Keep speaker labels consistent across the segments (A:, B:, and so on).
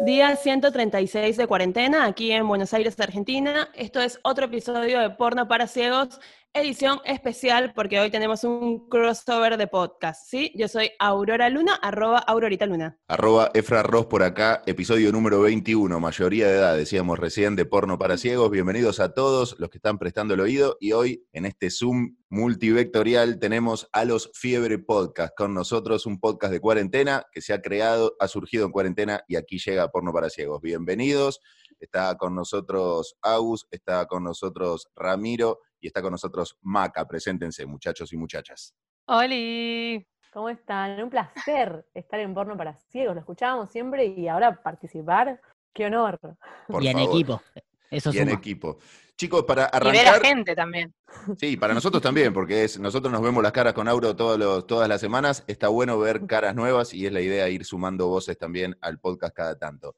A: Día 136 de cuarentena aquí en Buenos Aires, Argentina. Esto es otro episodio de Porno para Ciegos, edición especial porque hoy tenemos un crossover de podcast, ¿sí? Yo soy Aurora Luna, arroba Aurorita Luna.
B: Arroba Efra Ross por acá, episodio número 21, mayoría de edad, decíamos recién, de Porno para Ciegos. Bienvenidos a todos los que están prestando el oído y hoy en este Zoom multivectorial tenemos a los Fiebre Podcast con nosotros, un podcast de cuarentena que se ha creado, ha surgido en cuarentena y aquí llega Porno para Ciegos. Bienvenidos, está con nosotros Agus, está con nosotros Ramiro y está con nosotros Maca. Preséntense, muchachos y muchachas.
C: ¡Holi!
D: ¿Cómo están? Un placer estar en Porno para Ciegos. Lo escuchábamos siempre y ahora participar. ¡Qué honor!
B: Por
E: y en equipo. Eso
B: Y en equipo. Chicos, para
C: Y ver a
B: arrancar.
C: gente también.
B: Sí, para nosotros también, porque es, nosotros nos vemos las caras con Auro todos los- todas las semanas. Está bueno ver caras nuevas y es la idea ir sumando voces también al podcast cada tanto.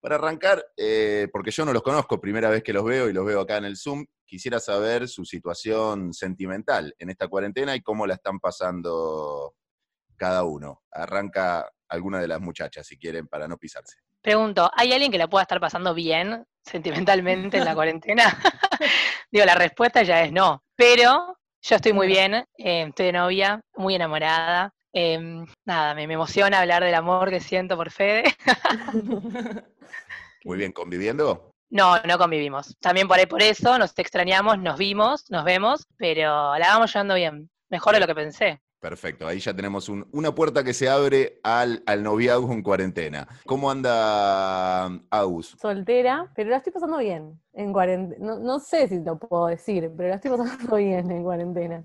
B: Para arrancar, eh, porque yo no los conozco, primera vez que los veo y los veo acá en el Zoom, quisiera saber su situación sentimental en esta cuarentena y cómo la están pasando cada uno. Arranca alguna de las muchachas, si quieren, para no pisarse.
C: Pregunto, ¿hay alguien que la pueda estar pasando bien sentimentalmente en la cuarentena? Digo, la respuesta ya es no. Pero yo estoy muy bien, eh, estoy de novia, muy enamorada. Eh, nada, me, me emociona hablar del amor que siento por Fede.
B: Muy bien, ¿conviviendo?
C: No, no convivimos. También por ahí por eso nos extrañamos, nos vimos, nos vemos, pero la vamos llevando bien. Mejor de lo que pensé.
B: Perfecto, ahí ya tenemos un- una puerta que se abre al, al noviazgo en cuarentena. ¿Cómo anda Agus?
D: Soltera, pero la estoy pasando bien en cuarentena. No, no sé si lo puedo decir, pero la estoy pasando bien en cuarentena.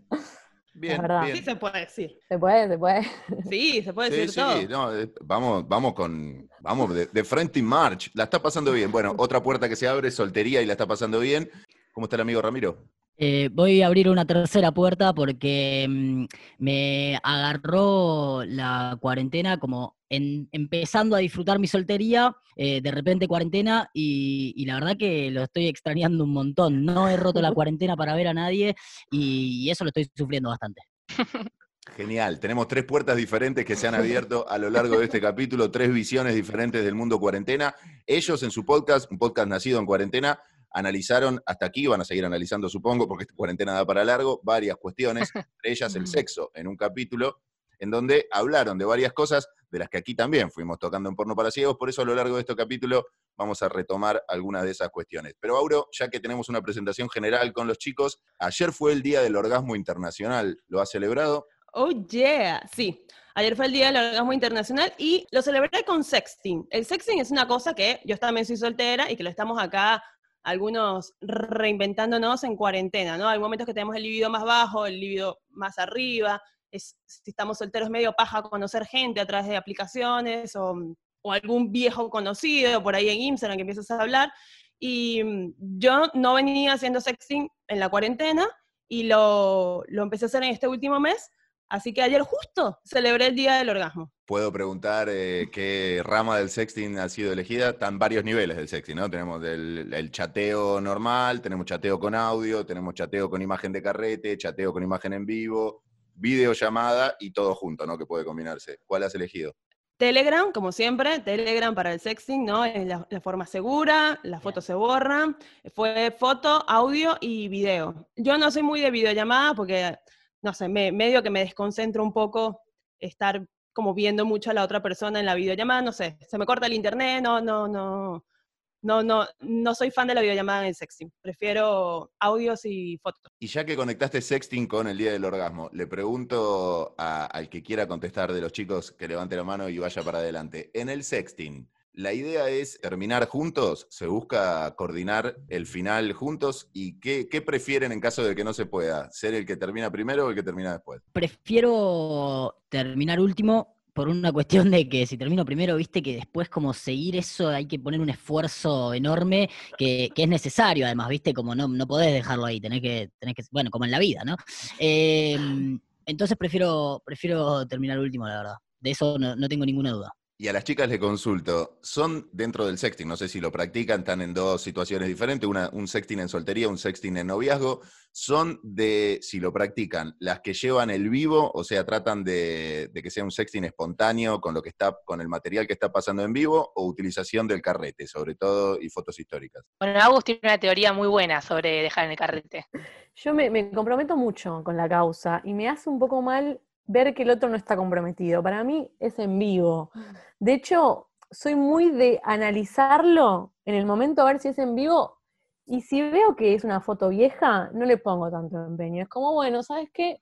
B: Bien,
D: verdad.
A: Sí
B: bien.
A: se puede decir.
D: ¿Se puede? ¿Se puede?
A: Sí, se puede
B: Sí,
A: decir
B: sí,
A: todo.
B: no, eh, vamos, vamos con, vamos de, de frente en march. La está pasando bien. Bueno, otra puerta que se abre, soltería y la está pasando bien. ¿Cómo está el amigo Ramiro?
E: Eh, voy a abrir una tercera puerta porque mm, me agarró la cuarentena como en- empezando a disfrutar mi soltería, eh, de repente cuarentena y, y la verdad que lo estoy extrañando un montón. No he roto la cuarentena para ver a nadie y, y eso lo estoy sufriendo bastante.
B: Genial, tenemos tres puertas diferentes que se han abierto a lo largo de este capítulo, tres visiones diferentes del mundo cuarentena. Ellos en su podcast, un podcast nacido en cuarentena, analizaron hasta aquí, van a seguir analizando supongo, porque esta cuarentena da para largo, varias cuestiones, entre ellas el sexo, en un capítulo en donde hablaron de varias cosas de las que aquí también fuimos tocando en Porno para Ciegos, por eso a lo largo de este capítulo vamos a retomar algunas de esas cuestiones. Pero Auro, ya que tenemos una presentación general con los chicos, ayer fue el Día del Orgasmo Internacional, ¿lo ha celebrado?
A: Oh, yeah. Sí. Ayer fue el Día del Orgasmo Internacional y lo celebré con sexting. El sexting es una cosa que yo también soy soltera y que lo estamos acá algunos reinventándonos en cuarentena, ¿no? Hay momentos que tenemos el libido más bajo, el libido más arriba. Es, si estamos solteros, medio paja conocer gente a través de aplicaciones o, o algún viejo conocido por ahí en Instagram que empiezas a hablar. Y mm, yo no venía haciendo sexting en la cuarentena y lo, lo empecé a hacer en este último mes. Así que ayer justo celebré el Día del Orgasmo.
B: Puedo preguntar eh, qué rama del sexting ha sido elegida. Están varios niveles del sexting, ¿no? Tenemos el, el chateo normal, tenemos chateo con audio, tenemos chateo con imagen de carrete, chateo con imagen en vivo, videollamada y todo junto, ¿no? Que puede combinarse. ¿Cuál has elegido?
A: Telegram, como siempre, Telegram para el sexting, ¿no? Es la, la forma segura, las fotos se borran. Fue foto, audio y video. Yo no soy muy de videollamada porque, no sé, me, medio que me desconcentro un poco estar como viendo mucho a la otra persona en la videollamada, no sé, se me corta el internet, no, no, no, no, no, no soy fan de la videollamada en sexting. Prefiero audios y fotos.
B: Y ya que conectaste sexting con el Día del Orgasmo, le pregunto a- al que quiera contestar de los chicos que levante la mano y vaya para adelante. En el sexting, ¿la idea es terminar juntos? ¿Se busca coordinar el final juntos? ¿Y qué, prefieren en caso de que no se pueda? ¿Ser el que termina primero o el que termina después?
E: Prefiero terminar último por una cuestión de que si termino primero, viste que después como seguir eso hay que poner un esfuerzo enorme que, es necesario además, viste, como no, no podés dejarlo ahí, tenés que, tenés que, bueno, como en la vida, ¿no? Eh, entonces prefiero, prefiero terminar último, la verdad. De eso no, no tengo ninguna duda.
B: Y a las chicas le consulto, son dentro del sexting, no sé si lo practican, están en dos situaciones diferentes, una, un sexting en soltería, un sexting en noviazgo, son de, si lo practican, las que llevan el vivo, o sea, tratan de, de que sea un sexting espontáneo con lo que está, con el material que está pasando en vivo, o utilización del carrete, sobre todo, y fotos históricas.
C: Bueno, Agus tiene una teoría muy buena sobre dejar en el carrete.
D: Yo me, me comprometo mucho con la causa y me hace un poco mal ver que el otro no está comprometido. Para mí es en vivo. De hecho, soy muy de analizarlo en el momento a ver si es en vivo y si veo que es una foto vieja, no le pongo tanto empeño. Es como, bueno, ¿sabes qué?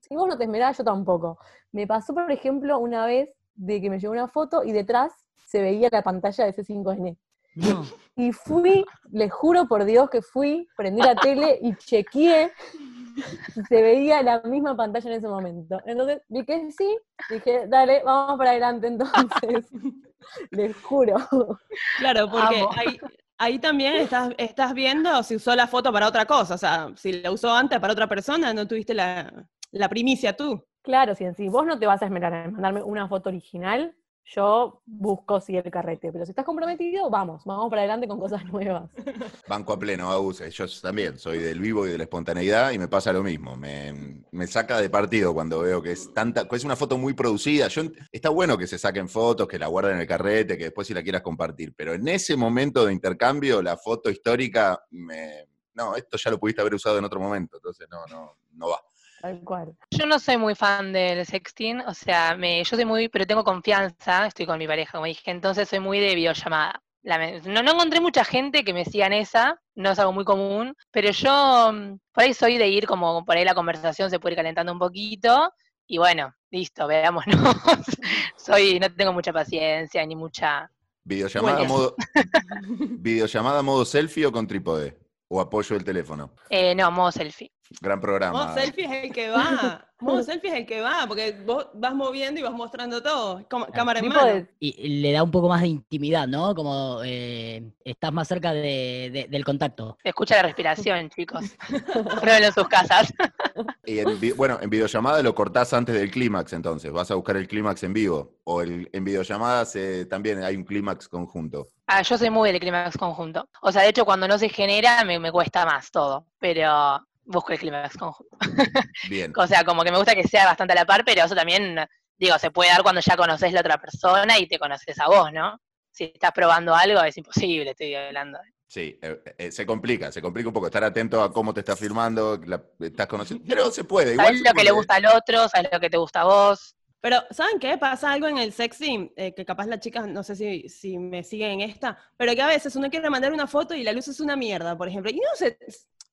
D: Si vos no te esmerás, yo tampoco. Me pasó, por ejemplo, una vez de que me llegó una foto y detrás se veía la pantalla de C5N.
E: No.
D: Y fui, les juro por Dios que fui, prendí la tele y chequeé se veía la misma pantalla en ese momento. Entonces vi que sí, dije, dale, vamos para adelante entonces. les juro.
A: Claro, porque ahí, ahí también estás, estás viendo si usó la foto para otra cosa. O sea, si la usó antes para otra persona, no tuviste la, la primicia tú.
D: Claro, si, si vos no te vas a esmerar en mandarme una foto original, yo busco sí el carrete. Pero si estás comprometido, vamos, vamos para adelante con cosas nuevas.
B: Banco a pleno, Agus. Yo también soy del vivo y de la espontaneidad y me pasa lo mismo. Me, me saca de partido cuando veo que es tanta, que es una foto muy producida. Yo, está bueno que se saquen fotos, que la guarden en el carrete, que después si la quieras compartir. Pero en ese momento de intercambio, la foto histórica, me, no, esto ya lo pudiste haber usado en otro momento. Entonces no, no, no va.
D: Tal cual.
C: Yo no soy muy fan del sexting, o sea, me, yo soy muy, pero tengo confianza, estoy con mi pareja, como dije, entonces soy muy de videollamada. No, no encontré mucha gente que me siga en esa, no es algo muy común, pero yo mm, por ahí soy de ir como por ahí la conversación se puede ir calentando un poquito y bueno, listo, veámonos. soy, no tengo mucha paciencia ni mucha...
B: Videollamada
A: Bueno.
B: modo, videollamada modo selfie o con trípode. O apoyo del teléfono.
C: Eh, no, modo selfie.
B: Gran programa.
A: Modo selfie es el que va. Modo selfie es el que va, porque vos vas moviendo y vas mostrando todo. Como- cámara en mano.
D: de-
E: Y le da un poco más de intimidad, ¿no? Como eh, estás más cerca de- de- del contacto.
C: Se escucha la respiración, chicos. Pruébenlo en sus casas.
B: Y en bueno, en videollamada lo cortás antes del clímax, entonces. Vas a buscar el clímax en vivo. O el, en videollamadas eh, también hay un clímax conjunto.
C: Ah, yo soy muy del clímax conjunto. O sea, de hecho, cuando no se genera, me, me cuesta más todo. Pero busco el clímax conjunto.
B: Bien.
C: O sea, como que me gusta que sea bastante a la par, pero eso también, digo, se puede dar cuando ya conoces la otra persona y te conoces a vos, ¿no? Si estás probando algo, es imposible, estoy hablando.
B: Sí, eh, eh, se complica, se complica un poco. Estar atento a cómo te está filmando, la- estás conociendo. Pero se puede. Igual
C: Sabes
B: se
C: lo que le gusta al otro, sabes lo que te gusta a vos.
A: Pero, ¿saben qué? Pasa algo en el sexy, eh, que capaz las chicas, no sé si, si me siguen en esta, pero que a veces uno quiere mandar una foto y la luz es una mierda, por ejemplo, y no se,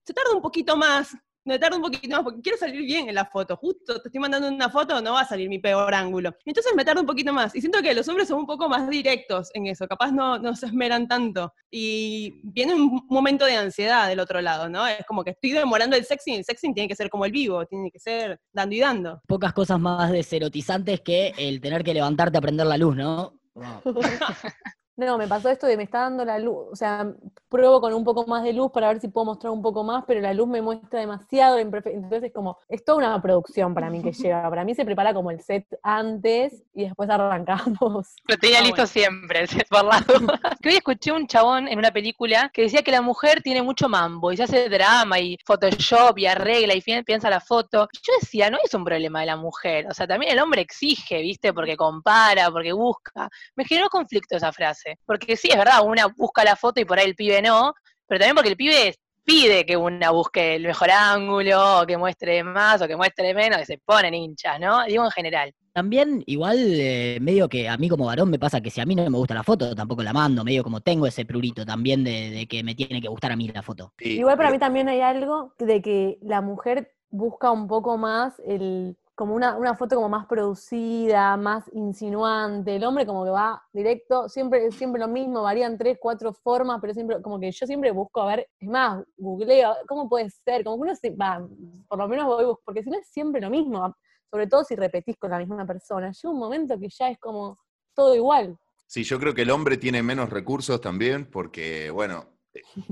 A: se tarda un poquito más, me tarda un poquito más, porque quiero salir bien en la foto, justo te estoy mandando una foto, no va a salir mi peor ángulo. Entonces me tarda un poquito más, y siento que los hombres son un poco más directos en eso, capaz no, no se esmeran tanto, y viene un momento de ansiedad del otro lado, ¿no? Es como que estoy demorando el sexy, y el sexy tiene que ser como el vivo, tiene que ser dando y dando.
E: Pocas cosas más deserotizantes que el tener que levantarte a prender la luz, ¿no?
D: No, me pasó esto de me está dando la luz, o sea, pruebo con un poco más de luz para ver si puedo mostrar un poco más, pero la luz me muestra demasiado, entonces como, es toda una producción para mí que lleva, para mí se prepara como el set antes y después arrancamos.
C: Lo tenía
A: Ah,
C: listo
A: bueno.
C: siempre, el set por las dudas. Que hoy escuché un chabón en una película que decía que la mujer tiene mucho mambo y se hace drama y Photoshop y arregla y piensa la foto. Y yo decía, no es un problema de la mujer, o sea, también el hombre exige, ¿viste? Porque compara, porque busca. Me generó conflicto esa frase. Porque sí, es verdad, una busca la foto y por ahí el pibe no, pero también porque el pibe pide que una busque el mejor ángulo, o que muestre más, o que muestre menos, que se ponen hinchas, ¿no? Digo en general.
E: También, igual, eh, medio que a mí como varón me pasa que si a mí no me gusta la foto, tampoco la mando, medio como tengo ese prurito también de, de que me tiene que gustar a mí la foto.
B: Sí,
D: Igual para
B: pero-
D: mí también hay algo de que la mujer busca un poco más el como una, una foto como más producida, más insinuante, el hombre como que va directo, siempre, siempre lo mismo, varían tres, cuatro formas, pero siempre, como que yo siempre busco a ver, es más, googleo, ¿cómo puede ser? Como que uno se, va, por lo menos voy, porque si no es siempre lo mismo, sobre todo si repetís con la misma persona, llega un momento que ya es como todo igual.
B: Sí, yo creo que el hombre tiene menos recursos también porque, bueno,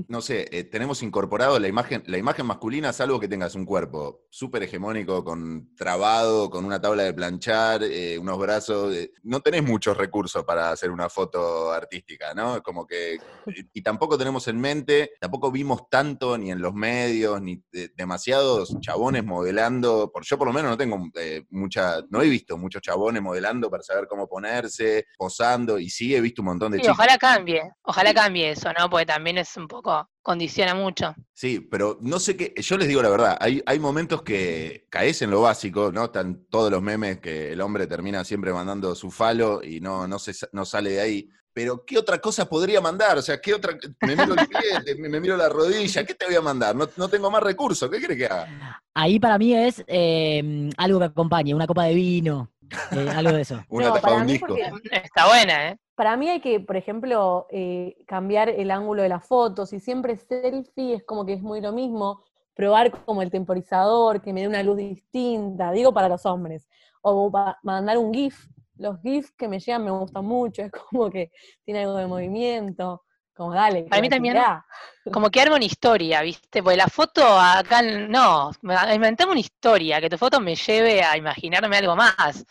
B: no sé, eh, tenemos incorporado la imagen, la imagen masculina, salvo que tengas un cuerpo súper hegemónico, con trabado, con una tabla de planchar, eh, unos brazos. eh, no tenés muchos recursos para hacer una foto artística, ¿no? Como que. Y, tampoco tenemos en mente, tampoco vimos tanto ni en los medios, ni de- demasiados chabones modelando. Por, yo por lo menos no tengo eh, mucha. No he visto muchos chabones modelando para saber cómo ponerse, posando, y sí he visto un montón de
C: Sí,
B: chicos.
C: ojalá cambie, ojalá cambie eso, ¿no? Porque también es un poco, condiciona mucho.
B: Sí, pero no sé qué, yo les digo la verdad, hay, hay momentos que caes en lo básico, ¿no? Están todos los memes que el hombre termina siempre mandando su falo y no, no, se, no sale de ahí. Pero, ¿qué otra cosa podría mandar? O sea, ¿qué otra? Me miro el pie, me, me miro la rodilla, ¿qué te voy a mandar? No, no tengo más recursos, ¿qué crees que haga?
E: Ahí para mí es eh, algo que acompañe, una copa de vino, eh, algo de eso.
B: Una
D: No,
B: tapa de un disco.
D: porque-
C: Está buena, ¿eh?
D: Para mí hay que, por ejemplo, eh, cambiar el ángulo de las fotos. Si siempre selfie es como que es muy lo mismo. Probar como el temporizador, que me dé una luz distinta. Digo para los hombres. O pa- mandar un GIF. Los GIFs que me llegan me gustan mucho. Es como que tiene algo de movimiento. Como dale.
C: Para mí también-. Como que arma una historia, ¿viste? Porque la foto acá, no, me- inventame una historia, que tu foto me lleve a imaginarme algo más,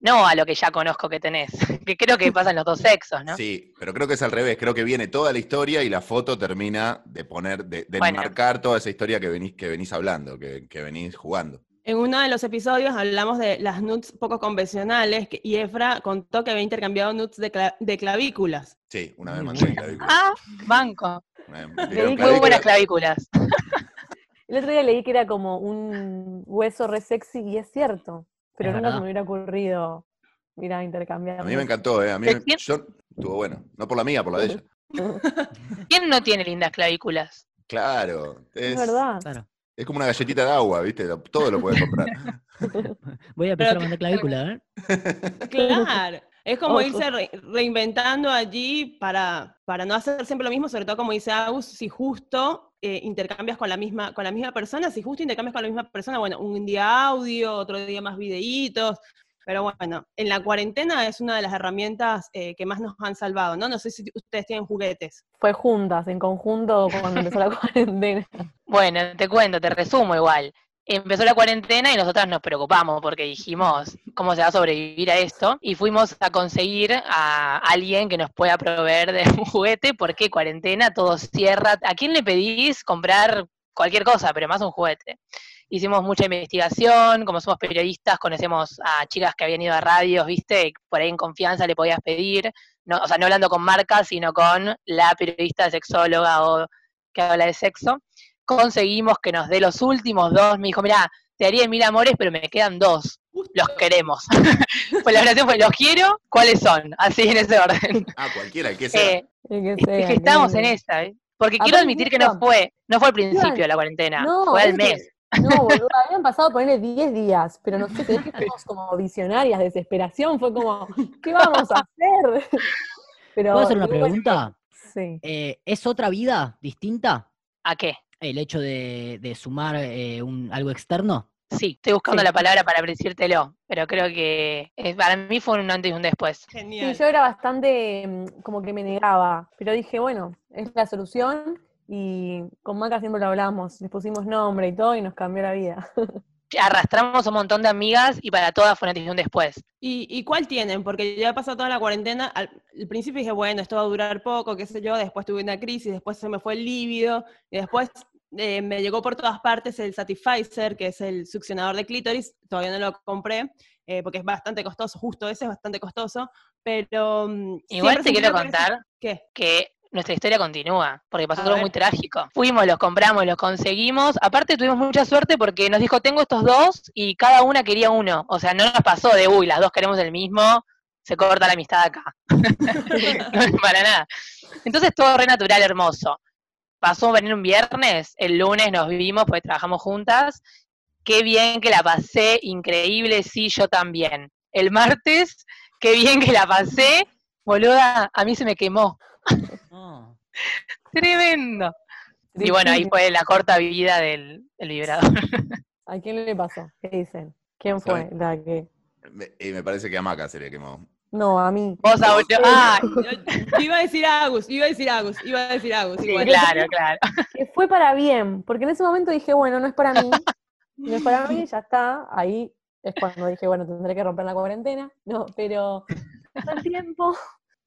C: no a lo que ya conozco que tenés, que creo que pasa en los dos sexos, ¿no?
B: Sí, pero creo que es al revés, creo que viene toda la historia y la foto termina de poner, de, de
C: Bueno.
B: enmarcar toda esa historia que venís, que venís hablando, que, que venís jugando.
A: En uno de los episodios hablamos de las nudes poco convencionales que- y Efra contó que había intercambiado nudes de, cla- de clavículas.
B: Sí, una vez mandé
E: buena.
B: clavícula.
C: Ah, banco.
D: Que
C: Muy buenas
B: clavícula,
C: clavículas.
D: El otro día leí que era como un hueso re sexy y es cierto. Pero
E: Es
D: nunca se
E: verdad.
D: me hubiera ocurrido ir a intercambiar.
B: A mí me encantó, ¿eh? A mí
C: ¿De
B: me- yo, estuvo bueno. No por la mía, por la de ella.
C: ¿Quién no tiene lindas clavículas?
B: Claro.
D: Es
B: Es,
D: verdad.
E: Claro.
B: es como una galletita de agua, ¿viste? Todo lo puedes comprar.
E: Voy a empezar
A: Pero
E: a mandar clavícula, ¿eh?
A: Claro. Es como
D: Ojo.
A: irse re- reinventando allí para, para no hacer siempre lo mismo, sobre todo como dice Agus, si justo eh, intercambias con la, misma, con la misma persona, si justo intercambias con la misma persona, bueno, un día audio, otro día más videitos, pero bueno, en la cuarentena es una de las herramientas eh, que más nos han salvado, ¿no? No sé si ustedes tienen juguetes.
D: Fue juntas, en conjunto, cuando empezó la cuarentena.
C: Bueno, te cuento, te resumo igual. Empezó la cuarentena y nosotras nos preocupamos porque dijimos cómo se va a sobrevivir a esto y fuimos a conseguir a alguien que nos pueda proveer de un juguete porque cuarentena, todo cierra. ¿A quién le pedís comprar cualquier cosa, pero más un juguete? Hicimos mucha investigación, como somos periodistas, conocemos a chicas que habían ido a radios, ¿viste? Por ahí en confianza le podías pedir, no, o sea, no hablando con marcas, sino con la periodista sexóloga o que habla de sexo conseguimos que nos dé los últimos dos. Me dijo, mira, te haría mil amores, pero me quedan dos. Los queremos. pues la oración fue, los quiero, ¿cuáles son? Así en ese orden.
B: Ah, cualquiera, el que sea.
C: Eh,
D: El que
C: es
D: sea,
C: que estábamos en esa, ¿eh? Porque quiero admitir que no fue, no fue al principio de la cuarentena,
D: No,
C: fue al
D: es que-
C: mes.
D: No, boludo, habían pasado ponerle 10 días, pero no sé, dije fuimos como visionarias, desesperación, fue como, ¿qué vamos a hacer? Pero,
E: ¿Puedo hacer una pregunta?
D: Sí.
E: Eh, ¿Es otra vida distinta
C: ¿A qué?
E: El hecho de, de sumar eh, un, algo externo?
C: Sí, estoy buscando
D: Sí.
C: la palabra para decírtelo, pero creo que para mí fue un antes y un después.
D: Sí,
A: Genial.
D: yo era bastante mm, como que me negaba, pero dije, bueno, es la solución y con Maca siempre lo hablamos, les pusimos nombre y todo y nos cambió la vida.
C: Arrastramos un montón de amigas y para todas fue un antes y un después.
A: ¿Y, y cuál tienen? Porque ya ha pasado toda la cuarentena. Al, al principio dije, bueno, esto va a durar poco, qué sé yo. Después tuve una crisis, después se me fue el líbido. Y después eh, me llegó por todas partes el Satisficer, que es el succionador de clítoris. Todavía no lo compré, eh, porque es bastante costoso. Justo ese es bastante costoso. Pero. mm,
C: Igual te quiero
A: que-
C: contar
A: ¿Qué?
C: que nuestra historia continúa, porque pasó algo muy trágico. Fuimos, los compramos, los conseguimos. Aparte tuvimos mucha suerte porque nos dijo, tengo estos dos y cada una quería uno. O sea, no nos pasó de, uy, las dos queremos el mismo, se corta la amistad acá. No, Para nada. Entonces todo re natural, hermoso. Pasó venir un viernes, el lunes nos vimos, pues trabajamos juntas. Qué bien que la pasé, increíble, sí, yo también. El martes, qué bien que la pasé, boluda, a mí se me quemó.
E: No.
C: Tremendo. Y bueno, ahí fue la corta vida del, del vibrador.
D: ¿A quién le pasó? ¿Qué dicen? ¿Quién fue
B: ¿Saben?
D: la que...?
B: Me- y me parece que a Maca se le quemó.
D: No, a mí.
C: Vos, Aureo. Ah,
A: iba a decir Agus, iba a decir Agus, iba a decir Agus.
C: sí, claro, claro.
D: Que fue para bien, porque en ese momento dije, bueno, no es para mí, no es para mí, ya está. Ahí es cuando dije, bueno, tendré que romper la cuarentena. No, pero el tiempo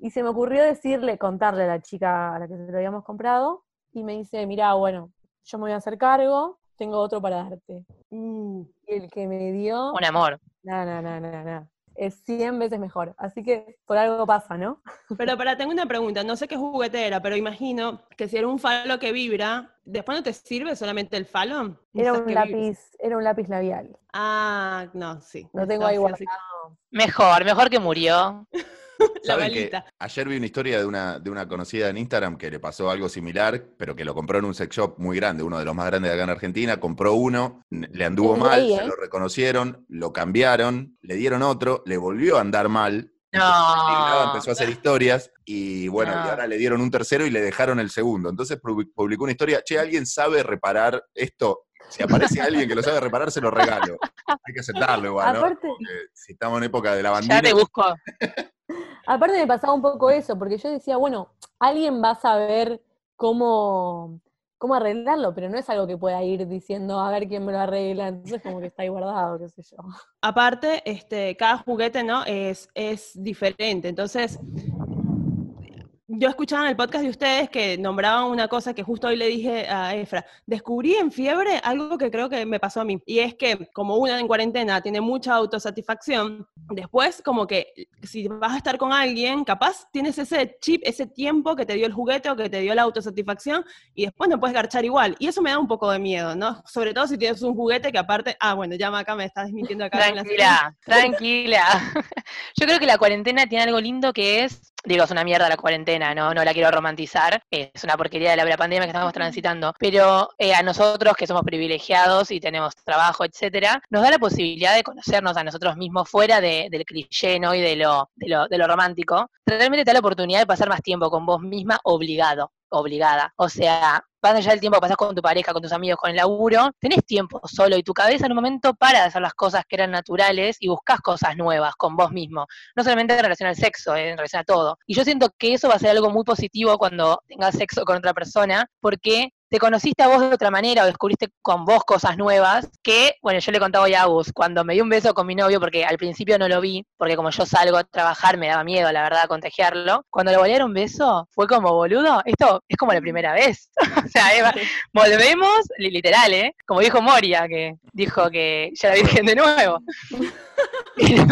D: y se me ocurrió decirle, contarle a la chica a la que se lo habíamos comprado, y me dice, mira, bueno, yo me voy a hacer cargo, tengo otro para darte. Y el que me dio,
C: Un amor.
D: no, no, no, no, no. Es 100 veces mejor. Así que por algo pasa, ¿no?
A: Pero para, tengo una pregunta, no sé qué juguete era, pero imagino que si era un falo que vibra, ¿después no te sirve solamente el falo?
D: Era un lápiz, era un lápiz labial.
A: Ah, no, sí.
D: Lo tengo
A: No,
D: ahí guardado.
C: Mejor, mejor que murió.
A: La
B: ¿Saben que
A: balita.
B: ayer vi una historia de una, de una conocida en Instagram que le pasó algo similar, pero que lo compró en un sex shop muy grande, uno de los más grandes de acá en Argentina. Compró uno, le anduvo
D: Desde
B: mal,
D: ahí,
B: se
D: ¿eh?
B: lo reconocieron, lo cambiaron, le dieron otro, le volvió a andar mal.
C: No.
B: Empezó a hacer historias y bueno, y ahora le dieron un tercero y le dejaron el segundo. Entonces publi- publicó una historia, che, ¿alguien sabe reparar esto? Si aparece alguien que lo sabe reparar, se lo regalo. Hay que aceptarlo igual, ¿no?
D: Aparte-
B: si estamos en época de la
C: Ya
B: bandina,
C: te busco.
D: Aparte me pasaba un poco eso, porque yo decía, bueno, alguien va a saber cómo, cómo arreglarlo, pero no es algo que pueda ir diciendo a ver quién me lo arregla, entonces como que está ahí guardado, qué sé yo.
A: Aparte, este, cada juguete, ¿no? Es, es diferente. Entonces, yo escuchaba en el podcast de ustedes que nombraban una cosa que justo hoy le dije a Efra. Descubrí en fiebre algo que creo que me pasó a mí. Y es que como una en cuarentena tiene mucha autosatisfacción, después como que si vas a estar con alguien, capaz tienes ese chip, ese tiempo que te dio el juguete o que te dio la autosatisfacción y después no puedes garchar igual. Y eso me da un poco de miedo, ¿no? Sobre todo si tienes un juguete que aparte, ah, bueno, ya acá me estás desmintiendo acá. en la
C: Tranquila, tranquila. Yo creo que la cuarentena tiene algo lindo que es, digo, es una mierda la cuarentena, no, no la quiero romantizar, es una porquería de la, la pandemia que estamos transitando, pero eh, a nosotros que somos privilegiados y tenemos trabajo, etcétera, nos da la posibilidad de conocernos a nosotros mismos fuera de- del cliché ¿no? y de lo, de, lo, de lo romántico. Realmente te da la oportunidad de pasar más tiempo con vos misma obligado, obligada. O sea, vas allá del tiempo que pasás con tu pareja, con tus amigos, con el laburo, tenés tiempo solo y tu cabeza en un momento para de hacer las cosas que eran naturales y buscas cosas nuevas con vos mismo. No solamente en relación al sexo, eh, en relación a todo. Y yo siento que eso va a ser algo muy positivo cuando tengas sexo con otra persona, porque te conociste a vos de otra manera o descubriste con vos cosas nuevas que, bueno, yo le contaba hoy a Agus, cuando me di un beso con mi novio, porque al principio no lo vi, porque como yo salgo a trabajar me daba miedo, la verdad, contagiarlo, cuando le volví a dar un beso, fue como, boludo, esto es como la primera vez. o sea, Eva, volvemos, li- literal, ¿eh? Como dijo Moria, que dijo que ya la virgen de nuevo. Pero,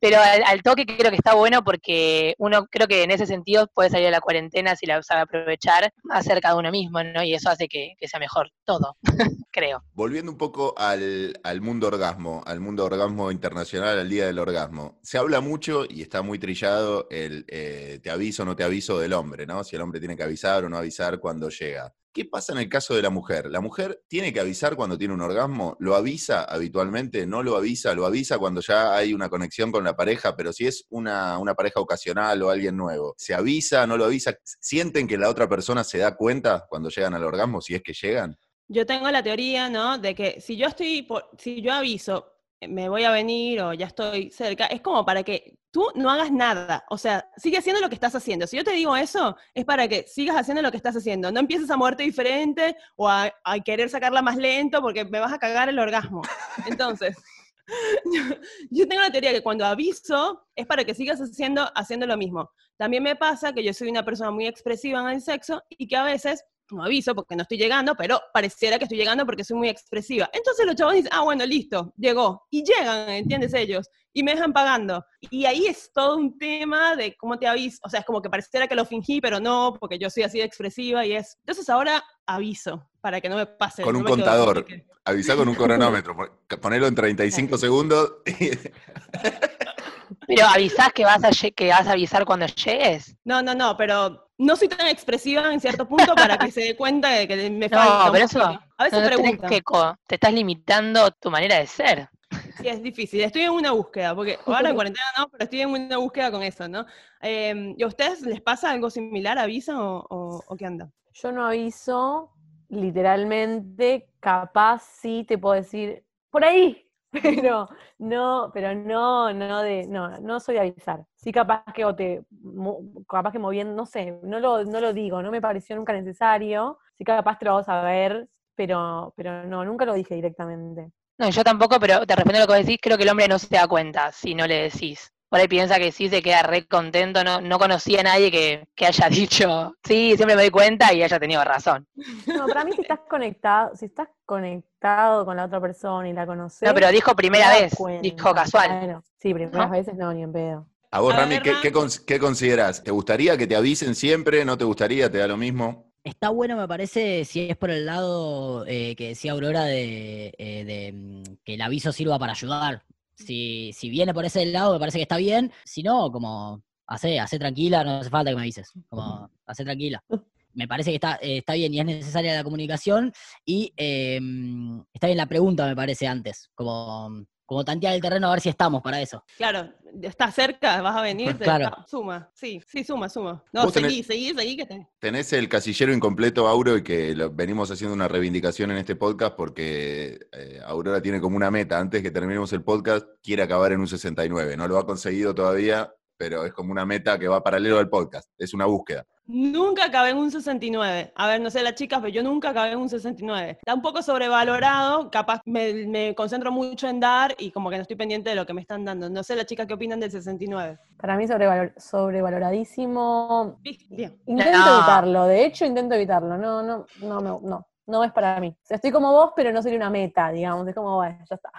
C: pero al, toque creo que está bueno porque uno creo que en ese sentido puede salir de la cuarentena si la sabe aprovechar más cerca de uno mismo, ¿no? Y eso hace que, que sea mejor todo, creo.
B: Volviendo un poco al, al mundo orgasmo, al mundo orgasmo internacional, al día del orgasmo. Se habla mucho y está muy trillado el eh, te aviso o no te aviso del hombre, ¿no? Si el hombre tiene que avisar o no avisar cuando llega. ¿Qué pasa en el caso de la mujer? ¿La mujer tiene que avisar cuando tiene un orgasmo? ¿Lo avisa habitualmente? ¿No lo avisa? ¿Lo avisa cuando ya hay una conexión con la pareja? Pero si es una, una pareja ocasional o alguien nuevo, ¿se avisa? ¿No lo avisa? ¿Sienten que la otra persona se da cuenta cuando llegan al orgasmo, si es que llegan?
A: Yo tengo la teoría, ¿no? De que si yo estoy, si yo aviso, me voy a venir o ya estoy cerca, es como para que tú no hagas nada. O sea, sigue haciendo lo que estás haciendo. Si yo te digo eso, es para que sigas haciendo lo que estás haciendo. No empieces a moverte diferente o a, a querer sacarla más lento porque me vas a cagar el orgasmo. Entonces, yo, tengo la teoría que cuando aviso es para que sigas haciendo, haciendo lo mismo. También me pasa que yo soy una persona muy expresiva en el sexo y que a veces no aviso porque no estoy llegando, pero pareciera que estoy llegando porque soy muy expresiva. Entonces los chavos dicen, ah, bueno, listo, llegó. Y llegan, ¿entiendes ellos? Y me dejan pagando. Y ahí es todo un tema de cómo te aviso. O sea, es como que pareciera que lo fingí, pero no, porque yo soy así de expresiva y es... Entonces ahora aviso para que no me pase.
B: Con
A: no
B: un contador. Avisa con un cronómetro, pon- ponelo en 35 segundos.
C: Pero avisás que vas a, que vas a avisar cuando llegues.
A: No, no, no, pero no soy tan expresiva en cierto punto para que se dé cuenta de que me falta.
C: No, pero eso.
A: A veces
C: no,
A: preguntan.
C: que te estás limitando tu manera de ser.
A: Sí, es difícil. Estoy en una búsqueda, porque ahora en cuarentena no, pero estoy en una búsqueda con eso, ¿no? Eh, ¿Y a ustedes les pasa algo similar? ¿Avisan o, o- o qué anda?
D: Yo no aviso, literalmente, capaz sí te puedo decir, por ahí, pero no, pero no, no de, no, no soy de avisar. Sí capaz que o te, capaz que moviendo, no sé, no lo, no lo digo, no me pareció nunca necesario. Sí capaz te lo vas a ver, pero, pero no, nunca lo dije directamente.
C: No, yo tampoco, pero te respondo lo que vos decís, creo que el hombre no se da cuenta si no le decís. Por ahí piensa que sí se queda re contento, no, no conocía a nadie que, que haya dicho, sí, siempre me doy cuenta y haya tenido razón.
D: No, para mí si estás conectado, si estás conectado con la otra persona y la conoces.
C: No, pero dijo primera vez,
D: cuenta.
C: dijo casual.
D: Bueno, sí, primeras
C: ¿No?
D: veces no, ni en pedo.
B: A vos,
A: A
B: Rami,
A: ver,
B: ¿qué, qué cons- qué considerás? ¿Te gustaría que te avisen siempre? ¿No te gustaría? ¿Te da lo mismo?
E: Está bueno, me parece, si es por el lado eh, que decía Aurora de, eh, de, mm, que el aviso sirva para ayudar. Si, si viene por ese lado, me parece que está bien. Si no, como, hace, hace tranquila, no hace falta que me avises. Como, hace tranquila. Me parece que está, eh, está bien y es necesaria la comunicación. Y eh, está bien la pregunta, me parece, antes. Como, como tantear el terreno a ver si estamos para eso.
A: Claro, estás cerca, vas a venir,
E: Claro.
A: suma, sí, sí, suma, suma. No,
B: Vos tenés-
A: seguí, seguí, seguí, que te...
B: Tenés el casillero incompleto, Auro, y que lo- venimos haciendo una reivindicación en este podcast porque eh, Aurora tiene como una meta. Antes que terminemos el podcast, quiere acabar en un 69. No lo ha conseguido todavía, pero es como una meta que va paralelo al podcast. Es una búsqueda.
A: Nunca acabé en un 69. A ver, no sé las chicas, pero yo nunca acabé en un 69. Está un poco sobrevalorado, capaz me, me concentro mucho en dar y como que no estoy pendiente de lo que me están dando. No sé las chicas qué opinan del 69.
D: Para mí sobrevalor- sobrevaloradísimo.
A: Bien, Bien.
D: Intento
C: No.
D: evitarlo, de hecho intento evitarlo. No, no, no, me- no, no es para mí. O sea, estoy como vos, pero no sería una meta, digamos. Es como, bueno, ya está.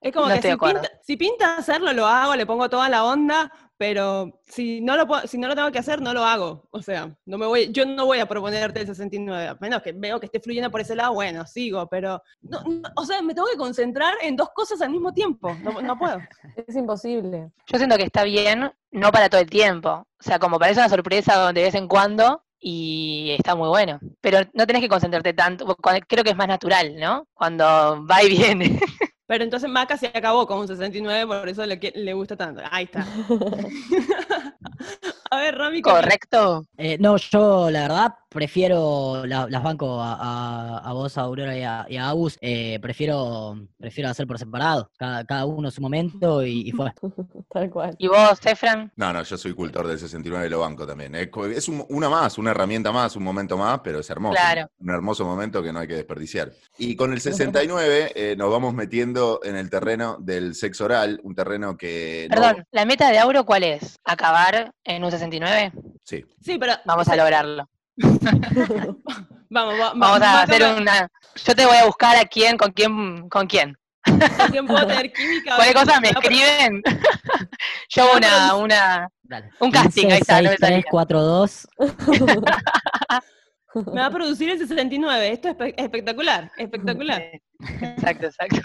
A: Es como
C: No
A: que si pinta, si pinta hacerlo, lo hago, le pongo toda la onda, pero si no lo puedo- si no lo tengo que hacer, no lo hago. O sea, no me voy, yo no voy a proponerte el 69, a menos que veo que esté fluyendo por ese lado, bueno, sigo, pero no- no- o sea, me tengo que concentrar en dos cosas al mismo tiempo. No, no puedo.
D: Es imposible.
C: Yo siento que está bien, no para todo el tiempo. O sea, como parece una sorpresa de vez en cuando y está muy bueno. Pero no tenés que concentrarte tanto, porque creo que es más natural, ¿no? Cuando va y viene.
A: Pero entonces Maca se acabó con un 69, por eso le, le gusta tanto. Ahí está. a ver, Rami, ¿qué
C: Correcto.
E: Eh, no, yo la verdad prefiero, la- las banco a, a- a vos, a Aurora y a, y a Agus, eh, prefiero, prefiero hacer por separado, cada, cada uno su momento y, y fue.
D: Tal cual.
C: ¿Y vos, Efran?
B: No, no, yo soy cultor del 69 y lo banco también. Es, un- una más, una herramienta más, un momento más, pero es hermoso.
C: Claro.
B: Un hermoso momento que no hay que desperdiciar. Y con el 69 eh, nos vamos metiendo en el terreno del sexo oral, un terreno que... no-
C: Perdón, ¿la meta de Auro cuál es? ¿Acabar en un 69?
B: Sí.
A: Sí, pero
C: Vamos a lograrlo.
A: vamos, va-
C: Vamos
A: va-
C: a hacer
A: Maca,
C: una... Yo te voy a buscar a quién, con quién, con quién.
A: ¿con quién puedo tener química?
C: Cualquier cosa me
A: a
C: escriben. Yo hago una, una,
E: Dale.
C: un casting, ahí está, no me
E: 15, 6, 3,
C: salía.
E: 4, 2.
A: Me va a producir el 69. Esto es espe- espectacular, espectacular.
C: Exacto, exacto.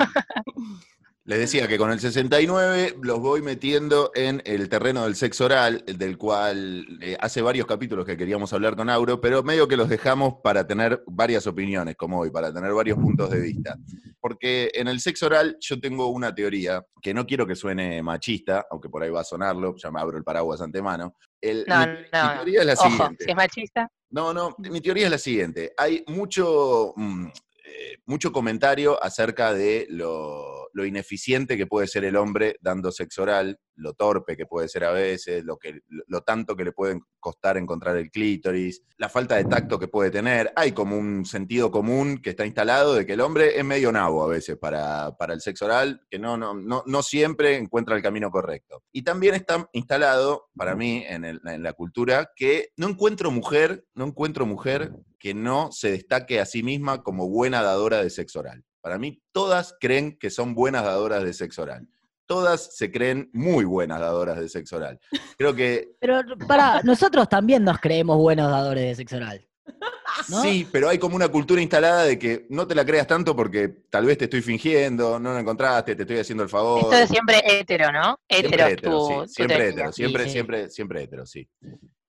B: Les decía que con el 69 los voy metiendo en el terreno del sexo oral, del cual eh, hace varios capítulos que queríamos hablar con Auro, pero medio que los dejamos para tener varias opiniones, como hoy, para tener varios puntos de vista. Porque en el sexo oral yo tengo una teoría que no quiero que suene machista, aunque por ahí va a sonarlo, ya me abro el paraguas antemano. El-
C: No,
B: mi,
C: no,
B: mi teoría es la
C: Ojo,
B: siguiente.
C: si es machista.
B: No, no, mi teoría es la siguiente. Hay mucho, mm, eh, mucho comentario acerca de lo, lo ineficiente que puede ser el hombre dando sexo oral, lo torpe que puede ser a veces, lo, que, lo, tanto que le puede costar encontrar el clítoris, la falta de tacto que puede tener. Hay como un sentido común que está instalado de que el hombre es medio nabo a veces para, para el sexo oral, que no, no, no, no siempre encuentra el camino correcto. Y también está instalado, para mí, en, en la cultura, que no encuentro mujer, no encuentro mujer que no se destaque a sí misma como buena dadora de sexo oral. Para mí, todas creen que son buenas dadoras de sexo oral. Todas se creen muy buenas dadoras de sexo oral. Creo que
E: Pero para nosotros también nos creemos buenos dadores de sexo oral. ¿No?
B: Sí, pero hay como una cultura instalada de que no te la creas tanto porque tal vez te estoy fingiendo, no lo encontraste, te estoy haciendo el favor.
C: Esto es siempre hétero, ¿no?
B: Siempre
C: Hétero,
B: hétero,
C: tu,
B: sí, siempre hétero, siempre,
E: Sí, sí.
B: siempre, siempre hétero, sí.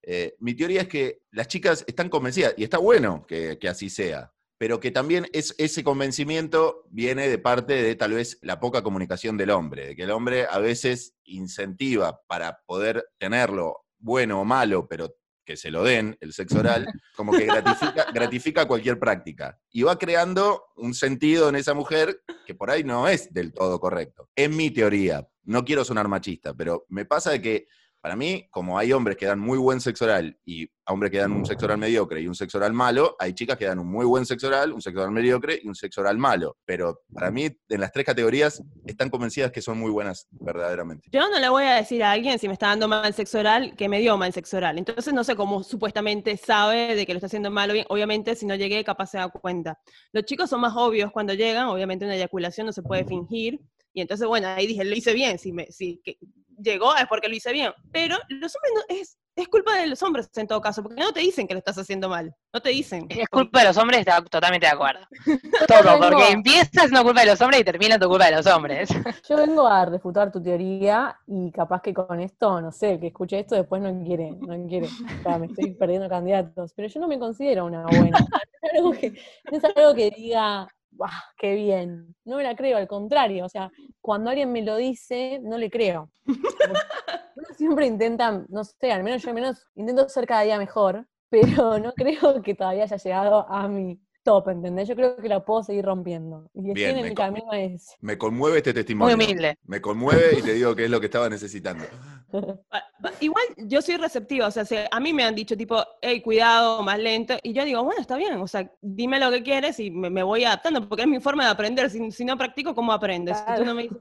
B: Eh, mi teoría es que las chicas están convencidas, y está bueno que, que así sea, pero que también es, ese convencimiento viene de parte de tal vez la poca comunicación del hombre, de que el hombre a veces incentiva para poder tenerlo, bueno o malo, pero que se lo den, el sexo oral, como que gratifica, gratifica cualquier práctica. Y va creando un sentido en esa mujer que por ahí no es del todo correcto. Es mi teoría. No quiero sonar machista, pero me pasa de que para mí, como hay hombres que dan muy buen sexo oral y hombres que dan un sexo oral mediocre y un sexo oral malo, hay chicas que dan un muy buen sexo oral, un sexo oral mediocre y un sexo oral malo. Pero para mí, en las tres categorías, están convencidas que son muy buenas, verdaderamente.
A: Yo no le voy a decir a alguien si me está dando mal sexo oral que me dio mal sexo oral. Entonces no sé cómo supuestamente sabe de que lo está haciendo mal o bien. Obviamente, si no llegué, capaz se da cuenta. Los chicos son más obvios cuando llegan. Obviamente, una eyaculación no se puede fingir. Y entonces, bueno, ahí dije, lo hice bien. Si, me, si que llegó es porque lo hice bien. Pero los hombres no, es, es culpa de los hombres en todo caso, porque no te dicen que lo estás haciendo mal. No te dicen.
C: Es culpa de los hombres, está totalmente de acuerdo. Todo, porque empieza siendo culpa de los hombres y termina tu culpa de los hombres.
D: Yo vengo a refutar tu teoría y capaz que con esto, no sé, que escuche esto después no quiere, no quiere. O sea, me estoy perdiendo candidatos. Pero yo no me considero una buena. No es algo que, no es algo que diga, ¡Qué bien! No me la creo, al contrario. O sea, cuando alguien me lo dice, no le creo. Uno siempre intenta, no sé, al menos yo al menos intento ser cada día mejor, pero no creo que todavía haya llegado a mi top, ¿entendés? Yo creo que la puedo seguir rompiendo. Y estoy en el camino es.
B: Me conmueve este testimonio.
C: Muy humilde.
B: Me conmueve y te digo que es lo que estaba necesitando.
A: Igual yo soy receptiva, o sea, a mí me han dicho tipo, hey, cuidado, más lento, y yo digo, bueno, está bien, o sea, dime lo que quieres y me, voy adaptando, porque es mi forma de aprender, si, no practico, ¿cómo aprendes? Si tú no, me dices,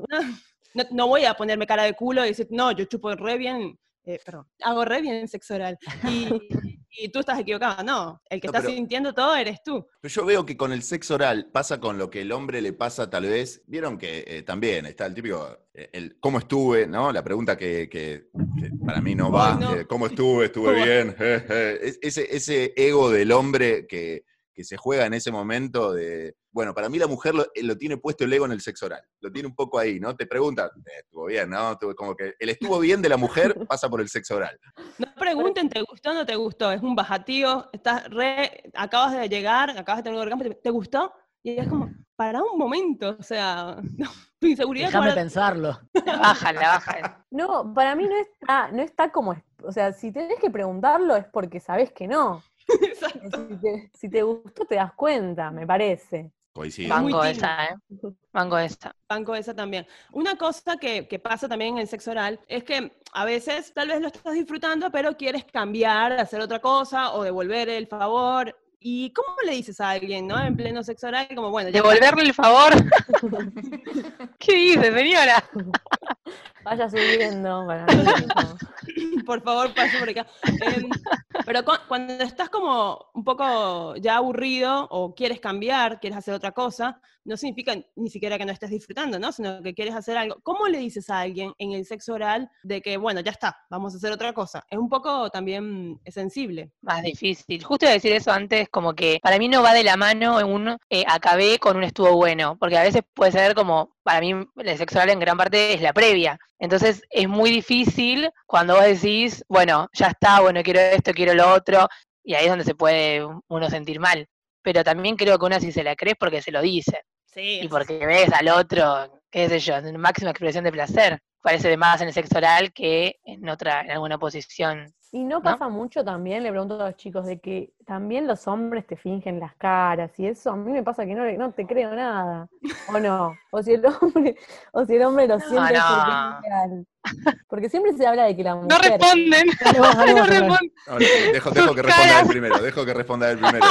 A: no, no, voy a ponerme cara de culo y decir, no, yo chupo re bien, eh, perdón, hago re bien sexo oral. Y, tú estás equivocado. No, el que está sintiendo todo eres tú.
B: Pero yo veo que con el sexo oral pasa con lo que el hombre le pasa tal vez. Vieron que eh, también está el típico, eh, el cómo estuve, ¿no? La pregunta que, para mí no va, ¿cómo estuve? Estuve bien. ese, ese ego del hombre que, que se juega en ese momento de, bueno, para mí la mujer eh, lo, tiene puesto el ego en el sexo oral, lo tiene un poco ahí, ¿no? Te pregunta, eh, estuvo bien, ¿no? Como que el estuvo bien de la mujer pasa por el sexo oral.
A: No pregunten, ¿te gustó o no te gustó? Es un bajatío, estás re, acabas de llegar, acabas de tener un orgasmo, ¿te gustó? Y es como, para un momento, o sea, tu inseguridad.
E: Déjame pensarlo.
C: Bájala, bájala.
D: No, para mí no está, no está como, o sea, si tenés que preguntarlo es porque sabés que no. Exacto. Si te, gustó, te das cuenta, me parece.
C: Banco esa, ¿eh? Banco esa.
A: Banco esa también. Una cosa que, que, pasa también en el sexo oral es que a veces tal vez lo estás disfrutando, pero quieres cambiar, hacer otra cosa o devolver el favor. ¿Y cómo le dices a alguien, no? En pleno sexo oral, como bueno.
C: ¿Devolverle el favor? ¿Qué dice, señora?
D: Vaya subiendo.
A: Por favor, pase por acá. Em, pero cuando estás como un poco ya aburrido o quieres cambiar, quieres hacer otra cosa, no significa ni siquiera que no estés disfrutando, ¿no? Sino que quieres hacer algo. ¿Cómo le dices a alguien en el sexo oral de que, bueno, ya está, vamos a hacer otra cosa? Es un poco también sensible.
C: Más difícil. Justo decir eso antes, como que para mí no va de la mano en un eh, acabé con un estuvo bueno, porque a veces puede ser como, para mí el sexo oral en gran parte es la previa. Entonces es muy difícil cuando vos decís, bueno, ya está, bueno, quiero esto, quiero lo otro, y ahí es donde se puede uno sentir mal. Pero también creo que una sí se la crees porque se lo dice.
A: Sí,
C: y porque ves al otro, qué sé yo, en máxima expresión de placer. Parece más en el sexo oral que en otra, en alguna posición
D: y no pasa mucho también, le pregunto a los chicos, de que también los hombres te fingen las caras y eso, a mí me pasa que no, no te creo nada, o no, o si el hombre, o si el hombre lo siente porque siempre se habla de que la mujer...
C: No responden, no, responden.
B: dejo, dejo que responda él primero, dejo que responda él primero.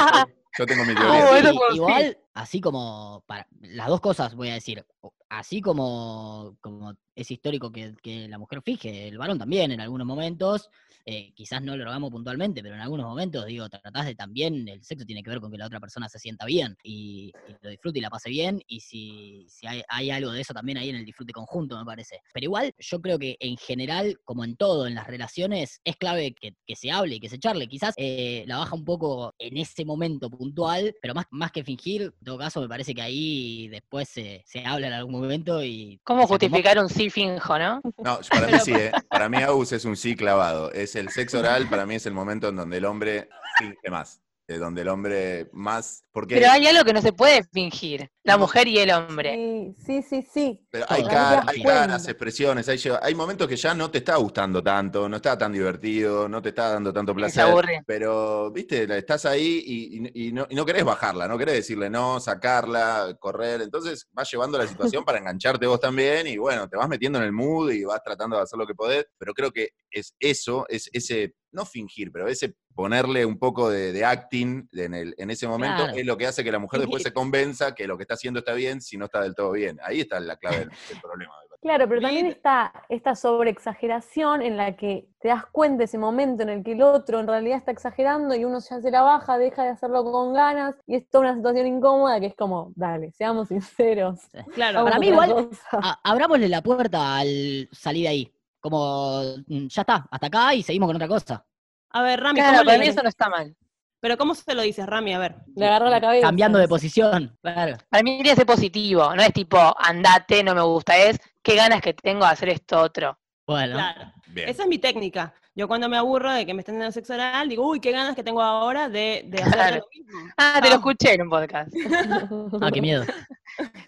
B: Yo tengo mi
E: teoría. igual, así como, para, las dos cosas voy a decir, así como, como es histórico que, la mujer fije, el varón también en algunos momentos, eh, quizás no lo hagamos puntualmente, pero en algunos momentos, digo, tratás de también, el sexo tiene que ver con que la otra persona se sienta bien y, lo disfrute y la pase bien, y si, si hay, algo de eso también ahí en el disfrute conjunto, me parece. Pero igual, yo creo que en general, como en todo, en las relaciones, es clave que, se hable y que se charle. Quizás eh, la baja un poco en ese momento puntual, pero más, más que fingir, en todo caso, me parece que ahí después se, se habla en algún momento y...
C: ¿Cómo justificar un sí finjo, no?
B: No, para mí sí, ¿eh? para mí Aus es un sí clavado. Es el sexo oral, para mí es el momento en donde el hombre finge más. Eh, donde el hombre más... Porque
C: Pero hay algo que no se puede fingir, la mujer y el hombre.
D: Sí, sí, sí, sí.
B: Pero hay,
E: Todo.
B: ca-
D: Ahí te
B: hay caras, expresiones, hay, hay momentos que ya no te está gustando tanto, no está tan divertido, no te está dando tanto
C: Se
B: placer.
C: aburre.
B: Pero, viste, la- estás ahí y, y- y no, y no querés bajarla, no querés decirle no, sacarla, correr. Entonces vas llevando la situación para engancharte vos también y bueno, te vas metiendo en el mood y vas tratando de hacer lo que podés. Pero creo que es eso, es ese, no fingir, pero ese ponerle un poco de, de acting en, el, en ese momento
E: Claro.
B: es lo que hace que la mujer después se convenza que lo que está haciendo está bien si no está del todo bien. Ahí está la clave del, del problema.
D: Claro, pero también está esta sobreexageración en la que te das cuenta ese momento en el que el otro en realidad está exagerando y uno ya se la baja, deja de hacerlo con ganas y es toda una situación incómoda que es como, dale, seamos sinceros.
A: Claro,
E: Para mí igual-. A- abrámosle la puerta al salir de ahí. Como, mm, ya está, hasta acá y seguimos con otra cosa.
A: A ver, Rami,
C: Claro,
A: ¿cómo
C: para mí eso no está mal.
A: Pero ¿cómo se lo dices, Rami? A ver.
D: Le agarró la cabeza.
E: Cambiando de posición, claro.
C: Para mí tiene que ser positivo, no es tipo, andate, no me gusta, es qué ganas que tengo de hacer esto otro.
E: Bueno,
A: Claro.
B: Bien.
A: Esa es mi técnica. Yo cuando me aburro de que me estén dando sexo oral, digo, uy, qué ganas que tengo ahora de, de hacer
C: Claro.
A: lo mismo.
C: Ah, te lo escuché en un podcast.
E: ah, qué miedo.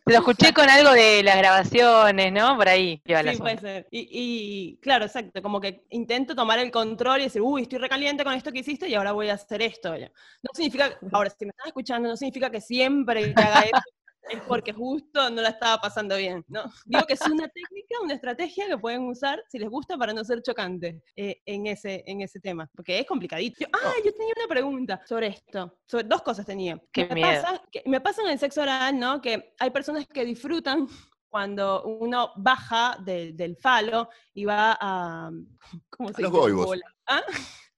C: Lo escuché con algo de las grabaciones, ¿no? Por ahí. iba
A: Sí, puede ser. Y, y, claro, exacto, como que intento tomar el control y decir, uy, estoy recaliente con esto que hiciste y ahora voy a hacer esto. No significa, ahora, si me están escuchando, no significa que siempre que haga eso es porque justo no la estaba pasando bien, ¿no? Digo que es una técnica, una estrategia que pueden usar si les gusta para no ser chocante eh, en, ese, en ese tema, porque es complicadito. Yo- ah, yo tenía una pregunta sobre esto, sobre dos cosas tenía.
C: Qué
A: me,
C: miedo.
A: Pasa, que, me pasa en el sexo oral, ¿no? Que hay personas que disfrutan cuando uno baja de- del falo y va a... ¿Cómo se
B: A los
A: dice?
B: goibos.
A: Bola. ¿Ah?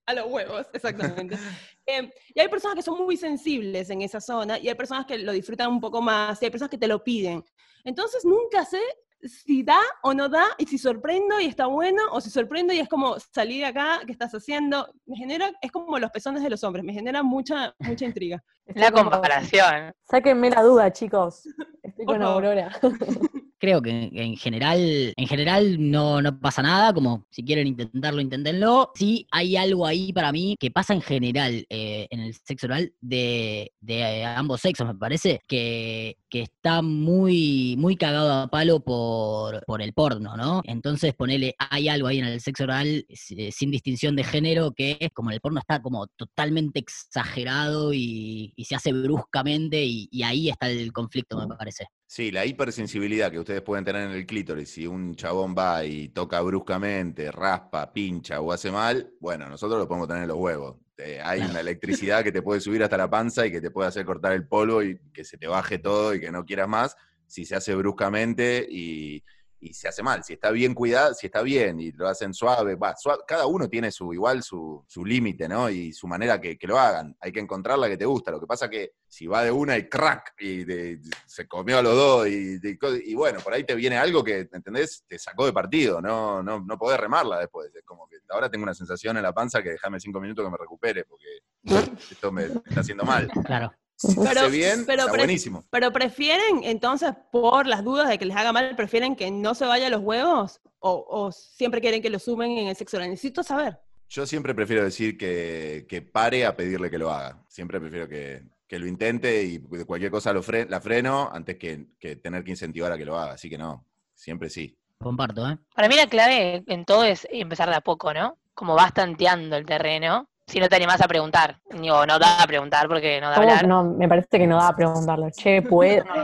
A: A los huevos, exactamente. Eh, y hay personas que son muy sensibles en esa zona y hay personas que lo disfrutan un poco más y hay personas que te lo piden. Entonces nunca sé si da o no da y si sorprendo y está bueno o si sorprendo y es como salir de acá, ¿qué estás haciendo? Me genera, es como los pezones de los hombres, me genera mucha, mucha intriga.
D: Estoy
C: La
D: como-
C: comparación.
D: Sáquenme la duda, chicos. Estoy
A: Por
D: con
A: favor.
D: Aurora.
E: Creo que en- en general, en general no, no pasa nada, como si quieren intentarlo, inténtenlo. Sí hay algo ahí para mí que pasa en general eh, en el sexo oral de, de, eh, ambos sexos, me parece, que, que está muy, muy cagado a palo por, por el porno, ¿no? Entonces ponele, hay algo ahí en el sexo oral eh, sin distinción de género que como el porno está como totalmente exagerado y, y se hace bruscamente y, y ahí está el conflicto, me parece.
B: Sí, la hipersensibilidad que ustedes pueden tener en el clítoris, si un chabón va y toca bruscamente, raspa, pincha o hace mal, bueno, nosotros lo podemos tener en los huevos. Eh, hay una electricidad que te puede subir hasta la panza y que te puede hacer cortar el polvo y que se te baje todo y que no quieras más, si se hace bruscamente y, y se hace mal. Si está bien cuidado, si está bien y lo hacen suave, va, suave, cada uno tiene su igual su, su límite, ¿no? Y su manera que, que lo hagan. Hay que encontrar la que te gusta. Lo que pasa que si va de una y crack y de- se comió a los dos y, de co- y bueno, por ahí te viene algo que, ¿entendés? Te sacó de partido, no, no, no podés remarla después. Es como que ahora tengo una sensación en la panza que déjame cinco minutos que me recupere porque esto me está haciendo mal.
E: Claro.
A: Pero-
B: hace bien,
A: pero
B: está buenísimo.
A: Pero prefieren, entonces, por las dudas de que les haga mal, prefieren que no se vaya los huevos o, o siempre quieren que lo sumen en el sexo. Necesito saber.
B: Yo siempre prefiero decir que, que pare a pedirle que lo haga. Siempre prefiero que, que lo intente y de cualquier cosa lo fre- la freno antes que, que tener que incentivar a que lo haga. Así que no, siempre sí.
E: Comparto, ¿eh?
C: Para mí la clave en todo es empezar de a poco, ¿no? Como vas tanteando el terreno, si no te animás a preguntar. Digo, no da a preguntar porque no da a hablar.
D: No, me parece que no da a preguntarlo. Che, ¿puedo?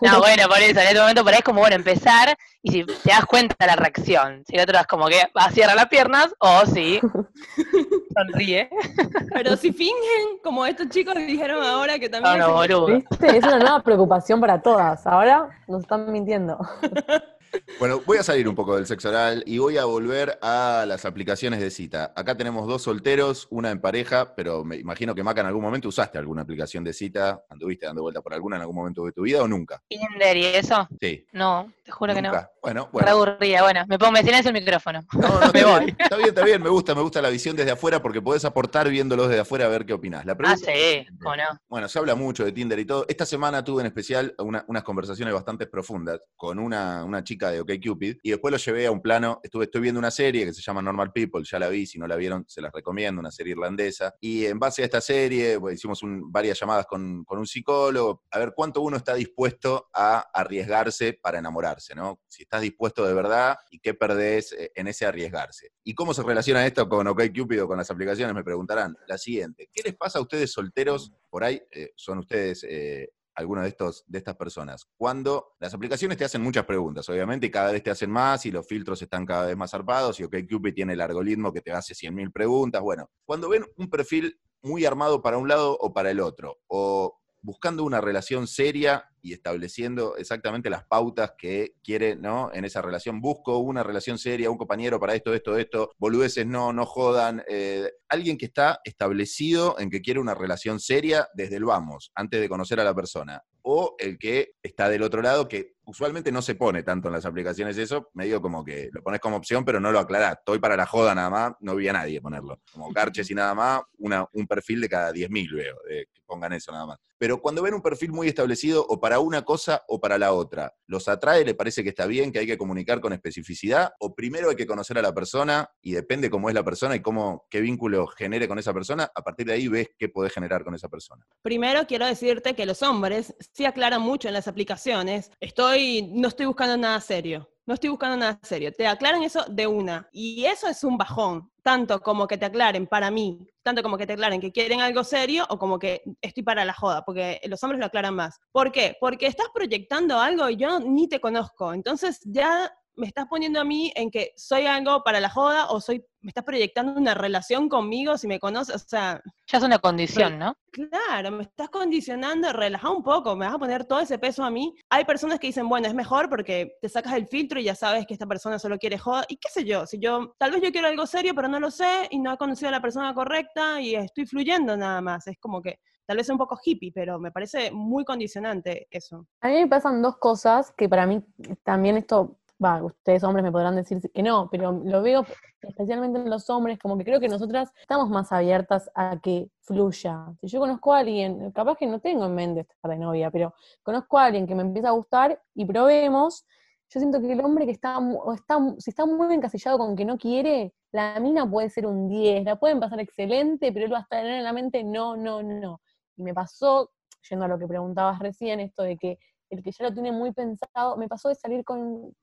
C: No, bueno, por eso, en este momento por ahí es como, bueno, empezar y si te das cuenta de la reacción. Si el otro es como que va, cierra las piernas o si sonríe.
A: Pero si fingen, como estos chicos dijeron ahora que
C: No,
A: también...
C: no, boludo.
D: ¿Viste? Es una nueva preocupación para todas. Ahora nos están mintiendo.
B: Bueno, voy a salir un poco del sexo oral y voy a volver a las aplicaciones de cita. Acá tenemos dos solteros, una en pareja, pero me imagino que Maca en algún momento usaste alguna aplicación de cita. ¿Anduviste dando vuelta por alguna en algún momento de tu vida o nunca?
C: Tinder y eso.
B: Sí.
C: No, te juro que no.
B: nunca. Bueno,
C: Re
B: bueno.
C: aburrida. Bueno, me pongo, me silencio el micrófono.
B: No, no, está,
C: voy.
B: bien, está bien, está bien, me gusta, me gusta la visión desde afuera porque podés aportar viéndolos desde afuera a ver qué opinás. La
C: Ah,
B: pregunta
C: sí, ¿o no?
B: Bueno, se habla mucho de Tinder y todo. Esta semana tuve en especial una- unas conversaciones bastante profundas con una, una chica de de OkCupid, y después lo llevé a un plano, estuve, estoy viendo una serie que se llama Normal People, ya la vi, si no la vieron, se las recomiendo, una serie irlandesa, y en base a esta serie, pues, hicimos varias llamadas con, con un psicólogo, a ver cuánto uno está dispuesto a arriesgarse para enamorarse, ¿no? Si estás dispuesto de verdad y qué perdés eh, en ese arriesgarse. ¿Y cómo se relaciona esto con OkCupid o con las aplicaciones? Me preguntarán. La siguiente, ¿qué les pasa a ustedes solteros? Por ahí eh, son ustedes eh, algunos de, estos, de estas personas. Cuando las aplicaciones te hacen muchas preguntas, obviamente, y cada vez te hacen más y los filtros están cada vez más zarpados y OkCupid tiene el algoritmo que te hace 100.000 preguntas. Bueno, cuando ven un perfil muy armado para un lado o para el otro, o buscando una relación seria y estableciendo exactamente las pautas que quiere, ¿no? En esa relación. Busco una relación seria, un compañero para esto, esto, esto. Boludeces, no, no jodan. Eh, alguien que está establecido en que quiere una relación seria desde el vamos, antes de conocer a la persona. O el que está del otro lado, que usualmente no se pone tanto en las aplicaciones eso, medio como que lo pones como opción, pero no lo aclarás. Estoy para la joda nada más, no vi a nadie ponerlo. Como Carches y nada más, una, un perfil de cada 10.000 veo, que pongan eso nada más. Pero cuando ven un perfil muy establecido o para una cosa o para la otra, ¿los atrae? ¿Le parece que está bien, que hay que comunicar con especificidad? ¿O primero hay que conocer a la persona y depende cómo es la persona y cómo, qué vínculo genere con esa persona? A partir de ahí ves qué podés generar con esa persona.
A: Primero quiero decirte que los hombres sí aclaran mucho en las aplicaciones. Estoy, no estoy buscando nada serio no estoy buscando nada serio. Te aclaran eso de una. Y eso es un bajón, tanto como que te aclaren para mí, tanto como que te aclaren que quieren algo serio o como que estoy para la joda, porque los hombres lo aclaran más. ¿Por qué? Porque estás proyectando algo y yo ni te conozco. Entonces ya me estás poniendo a mí en que soy algo para la joda o soy, me estás proyectando una relación conmigo si me conoces, o sea...
C: Ya es una condición, ¿no?
A: Claro, me estás condicionando, relaja un poco, me vas a poner todo ese peso a mí. Hay personas que dicen, bueno, es mejor porque te sacas el filtro y ya sabes que esta persona solo quiere joda, y qué sé yo, si yo, tal vez yo quiero algo serio, pero no lo sé y no he conocido a la persona correcta y estoy fluyendo nada más, es como que tal vez es un poco hippie, pero me parece muy condicionante eso.
D: A mí me pasan dos cosas que para mí también esto va, ustedes hombres me podrán decir que no, pero lo veo especialmente en los hombres, como que creo que nosotras estamos más abiertas a que fluya. Si yo conozco a alguien, capaz que no tengo en mente estar de novia, pero conozco a alguien que me empieza a gustar y probemos, yo siento que el hombre que está, está, si está muy encasillado con que no quiere, la mina puede ser un 10, la pueden pasar excelente, pero él va a estar en la mente, no, no, no. Y me pasó, yendo a lo que preguntabas recién, esto de que el que ya lo tiene muy pensado, me pasó de salir con,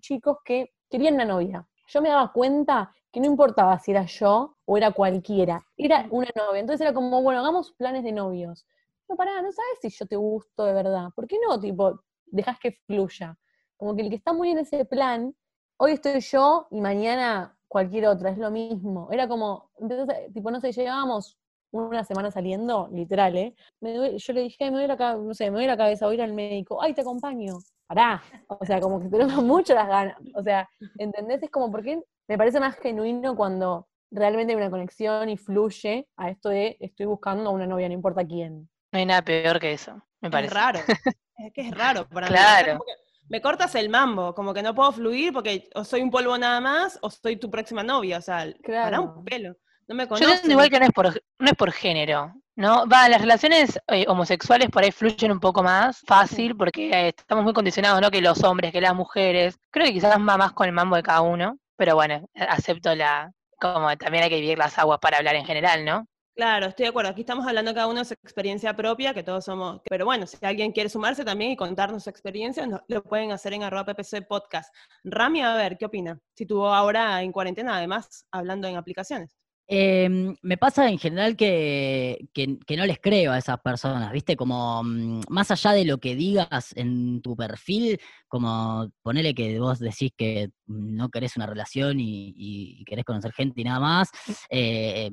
D: chicos que querían una novia. Yo me daba cuenta que no importaba si era yo o era cualquiera, era una novia. Entonces era como, bueno, hagamos planes de novios. No, pará, no sabes si yo te gusto de verdad. ¿Por qué no, tipo, dejas que fluya? Como que el que está muy en ese plan, hoy estoy yo y mañana cualquier otra, es lo mismo. Era como, entonces, tipo, no sé, llegábamos una semana saliendo, literal, ¿eh? yo le dije, me duele la cabeza, no sé, me duele la cabeza, voy a ir al médico, ay, te acompaño. Pará, o sea, como que tenemos mucho las ganas, o sea, ¿entendés? Es como porque me parece más genuino cuando realmente hay una conexión y fluye a esto de estoy buscando a una novia, no importa quién.
C: No hay nada peor que eso, me parece.
A: Es raro, es que es raro para
C: claro.
A: Me cortas el mambo, como que no puedo fluir porque o soy un polvo nada más o soy tu próxima novia, o sea, para un pelo. No me Yo
C: entiendo igual que no es por, no es por género, ¿no? Va, las relaciones eh, homosexuales por ahí fluyen un poco más fácil porque eh, estamos muy condicionados, ¿no? Que los hombres, que las mujeres. Creo que quizás va más con el mambo de cada uno, pero bueno, acepto la. Como también hay que vivir las aguas para hablar en general, ¿no?
A: Claro, estoy de acuerdo. Aquí estamos hablando cada uno de su experiencia propia, que todos somos. Pero bueno, si alguien quiere sumarse también y contarnos su experiencia, lo pueden hacer en arroba ppc podcast. Rami, a ver, ¿qué opina? Si tuvo ahora en cuarentena, además, hablando en aplicaciones.
E: Em, me pasa en general que, no les creo a esas personas, ¿viste? Como mm, más allá de lo que digas en tu perfil, como ponele que vos decís que no querés una relación y, y querés conocer gente y nada más, eh,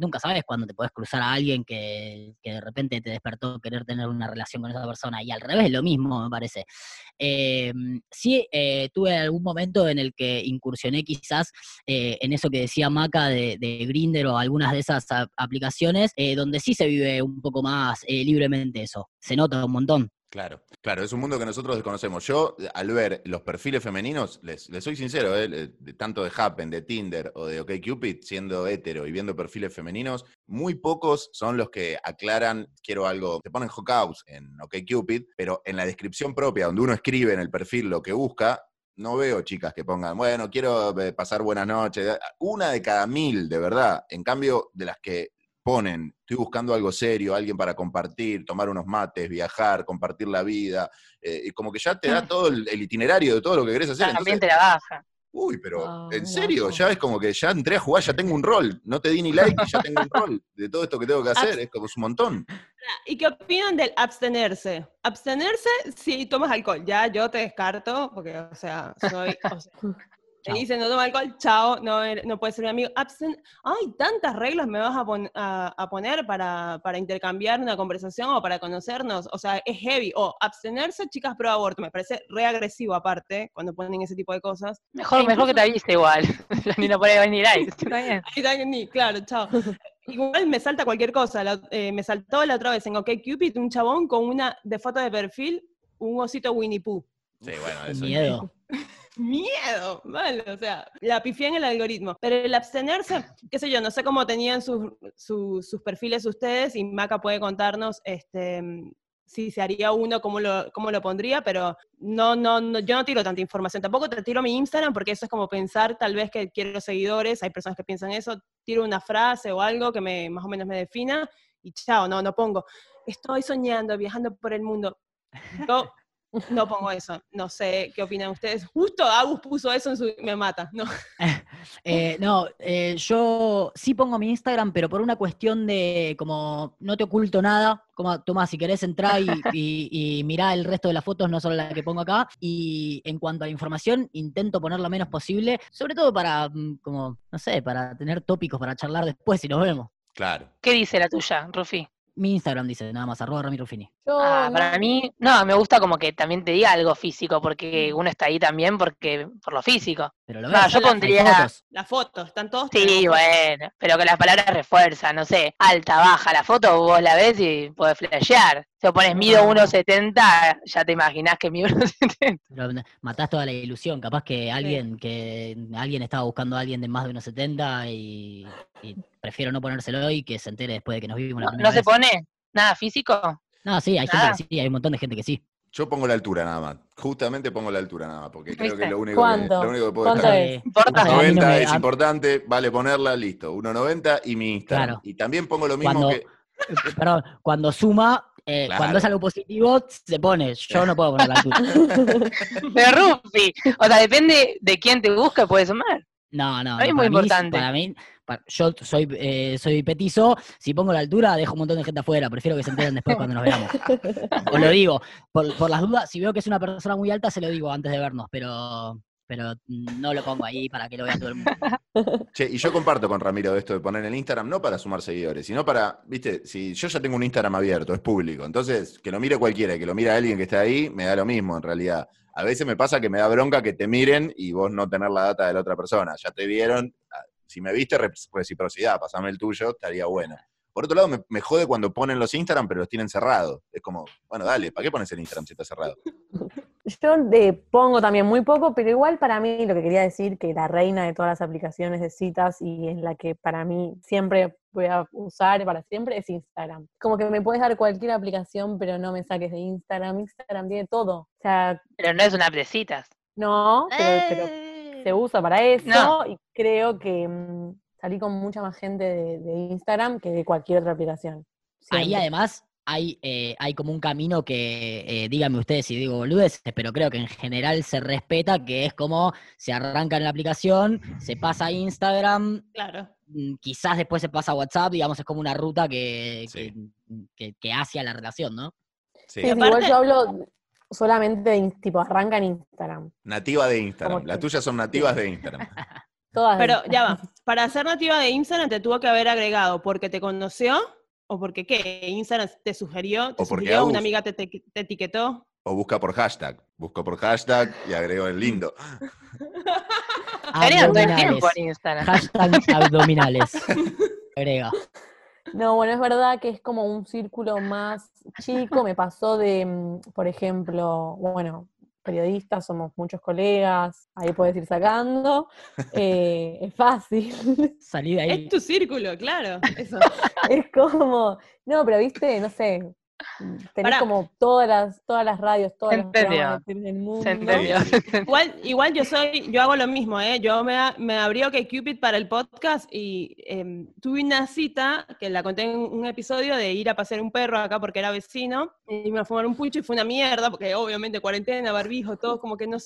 E: nunca sabes cuándo te puedes cruzar a alguien que, de repente te despertó querer tener una relación con esa persona. Y al revés, lo mismo, me parece. Eh, sí, eh, tuve algún momento en el que incursioné quizás eh, en eso que decía Maca de, de Grinder o algunas de esas aplicaciones, donde sí se vive un poco más libremente eso. Se nota un montón.
B: Claro, claro, es un mundo que nosotros desconocemos. Yo, al ver los perfiles femeninos, les, soy sincero, eh, tanto de Happen, de Tinder o de OkCupid, siendo hetero y viendo perfiles femeninos, muy pocos son los que aclaran, quiero algo, te ponen hookouts en OkCupid, pero en la descripción propia, donde uno escribe en el perfil lo que busca, no veo chicas que pongan, bueno, quiero eh, pasar buenas noches. Una de cada mil, de verdad. En cambio, de las que ponen, estoy buscando algo serio, alguien para compartir, tomar unos mates, viajar, compartir la vida, eh, y como que ya te da todo el, el itinerario de todo lo que querés hacer.
C: También
B: Entonces,
C: te la baja.
B: Uy, pero
D: Ah,
B: en
D: no,
B: serio,
D: no.
B: ya es como que ya entré a jugar, ya tengo un rol. No te di ni like y ya tengo un rol de todo esto que tengo que hacer. Es como es un montón.
A: ¿Y qué opinan del abstenerse? Abstenerse si tomas alcohol. Ya yo te descarto, porque, o sea, soy. o sea, te dicen no toma alcohol, chao, no, eres- no puedes ser mi amigo. Absten Ay, tantas reglas me vas a, pon- a- a poner para, para intercambiar una conversación o para conocernos. O sea, es heavy. O abstenerse, chicas pro aborto. Me parece re agresivo, aparte, cuando ponen ese tipo de cosas.
C: Mejor,
A: E
C: mejor que te avise igual. Ni no pone ni like. Está bien.
A: Ahí está, ni, claro, chao. Igual me salta cualquier cosa. la- eh, me saltó la otra vez en OkCupid un chabón con una de foto de perfil, un osito Winnie Pooh.
B: Sí, bueno, eso.
E: Miedo.
A: Miedo, vale, o sea, la pifié en el algoritmo. Pero el abstenerse, qué sé yo, no sé cómo tenían sus, sus, sus perfiles ustedes y Maca puede contarnos este, si se haría uno, cómo lo, cómo lo pondría, pero no, no, no, yo no tiro tanta información. Tampoco te tiro mi Instagram porque eso es como pensar tal vez que quiero seguidores, hay personas que piensan eso, tiro una frase o algo que me, más o menos me defina y chao, no, no pongo. Estoy soñando, viajando por el mundo. Yo no pongo eso. No sé qué opinan ustedes. Justo Agus puso eso en su. Me mata. No.
E: Eh, no, eh, yo sí pongo mi Instagram, pero por una cuestión de como no te oculto nada. Como, toma, si querés entrar y, y, y mirá el resto de las fotos, no solo la que pongo acá. Y en cuanto a la información, intento poner lo menos posible, sobre todo para, mm, como, no sé, para tener tópicos para charlar después si nos vemos.
B: Claro.
C: ¿Qué dice la tuya, Rufi?
E: Mi Instagram dice nada más, arroba Ramiro Fini.
D: Yo
C: Ah,
D: no-
C: para mí, no, me gusta como que también te diga algo físico, porque uno está ahí también porque por lo físico.
E: Pero lo
C: No, yo pondría-
E: fotos.
A: La foto, están todos.
C: Sí,
A: tenemos fotos.
C: bueno, pero que las palabras refuerzan, no sé, alta, baja, la foto vos la ves y podés flashear. Si pones mido
D: Ah.
C: 1,70, ya te imaginás que mido 1,70.
E: Pero matás toda la ilusión. Capaz que alguien que alguien estaba buscando a alguien de más de unos 70 y, y prefiero no ponérselo y que se entere después de que nos vimos la
C: ¿No,
E: primera
C: no se
E: vez.
C: pone nada físico?
E: No, sí, hay
C: Nada.
E: gente que sí, hay un montón de gente que sí.
B: Yo pongo la altura nada más. Justamente pongo la altura nada más, porque creo que lo único, que, lo único que puedo
D: ¿Cuánto
B: dejar.
D: es?
E: Eh,
C: ¿Importa?
E: a mí no
B: 90
E: me-
B: es
E: a-
B: importante, vale ponerla, listo. 1.90 y mi Instagram.
E: Claro.
B: Y también pongo lo mismo
E: Cuando-
B: que.
E: eh, Perdón, cuando suma, eh,
B: Claro.
E: cuando es algo positivo, se pone. Yo no puedo poner la altura.
C: Pero Rufi, o sea, depende de quién te busque, puede sumar.
E: No, no.
C: Para mí
E: no,
C: es muy
E: mí-
C: importante.
E: Para mí, yo soy, eh, soy petizo. Si pongo la altura, dejo un montón de gente afuera. Prefiero que se enteren después cuando nos veamos. Os lo digo, por, las dudas, si veo que es una persona muy alta, se lo digo antes de vernos, pero, pero no lo pongo ahí para que lo vea todo el mundo.
B: Che, y yo comparto con Ramiro esto de poner el Instagram, no para sumar seguidores, sino para, viste, si yo ya tengo un Instagram abierto, es público, entonces que lo mire cualquiera que lo mire alguien que esté ahí, me da lo mismo en realidad. A veces me pasa que me da bronca que te miren y vos no tener la data de la otra persona. Ya te vieron, si me viste, re- reciprocidad, pasame el tuyo, estaría bueno. Por otro lado, me, me jode cuando ponen los Instagram, pero los tienen cerrados. Es como, bueno, dale, ¿para qué pones el Instagram si está cerrado?
D: Yo de- pongo también muy poco, pero igual para mí lo que quería decir, que la reina de todas las aplicaciones de citas y en la que para mí siempre voy a usar para siempre es Instagram. Como que me puedes dar cualquier aplicación, pero no me saques de Instagram. Instagram tiene todo. O sea,
C: Pero no es una app de citas.
D: no, pero, pero se usa para eso
C: No.
D: y creo que mm, salí con mucha más gente de, de Instagram que de cualquier otra aplicación.
E: Ahí además hay, eh, hay como un camino que, eh, díganme ustedes si digo boludeces, pero creo que en general se respeta, que es como se arranca en la aplicación, se pasa a Instagram,
A: Claro.
E: mm, quizás después se pasa a WhatsApp, digamos, es como una ruta que,
B: Sí.
E: que, que- que hace a la relación, ¿no?
B: Sí.
D: Sí, sí,
A: aparte-
D: igual yo hablo solamente de, tipo, arranca en Instagram.
B: Nativa de Instagram. Las tuyas son nativas de Instagram.
D: Todas de
A: Pero ya va. Para ser nativa de Instagram te tuvo que haber agregado porque te conoció o porque qué. Instagram te sugirió, te
B: O porque
A: sugirió, una amiga te, te- te etiquetó.
B: O busca por hashtag. Busco por hashtag y agrego el lindo.
C: Agregan todo el tiempo
E: Abdominales.
C: en Instagram.
E: Hashtag abdominales. Agrega.
D: No, bueno, es verdad que es como un círculo más chico. Me pasó de, mm, por ejemplo, bueno, periodistas, somos muchos colegas, ahí puedes ir sacando. eh, es fácil.
E: Salí de ahí.
A: Es tu círculo, claro. Eso.
D: es como, no, pero viste, no sé, Tenés
A: Pará.
D: como todas las, todas las radios, todas las del mundo.
A: Igual, igual yo soy, yo hago lo mismo, ¿eh? Yo me, a- me abrí Cupid para el podcast y em, tuve una cita, que la conté en un episodio, de ir a pasear un perro acá porque era vecino, y me a fumar un pucho y fue una mierda, porque obviamente cuarentena, barbijo, todo como que no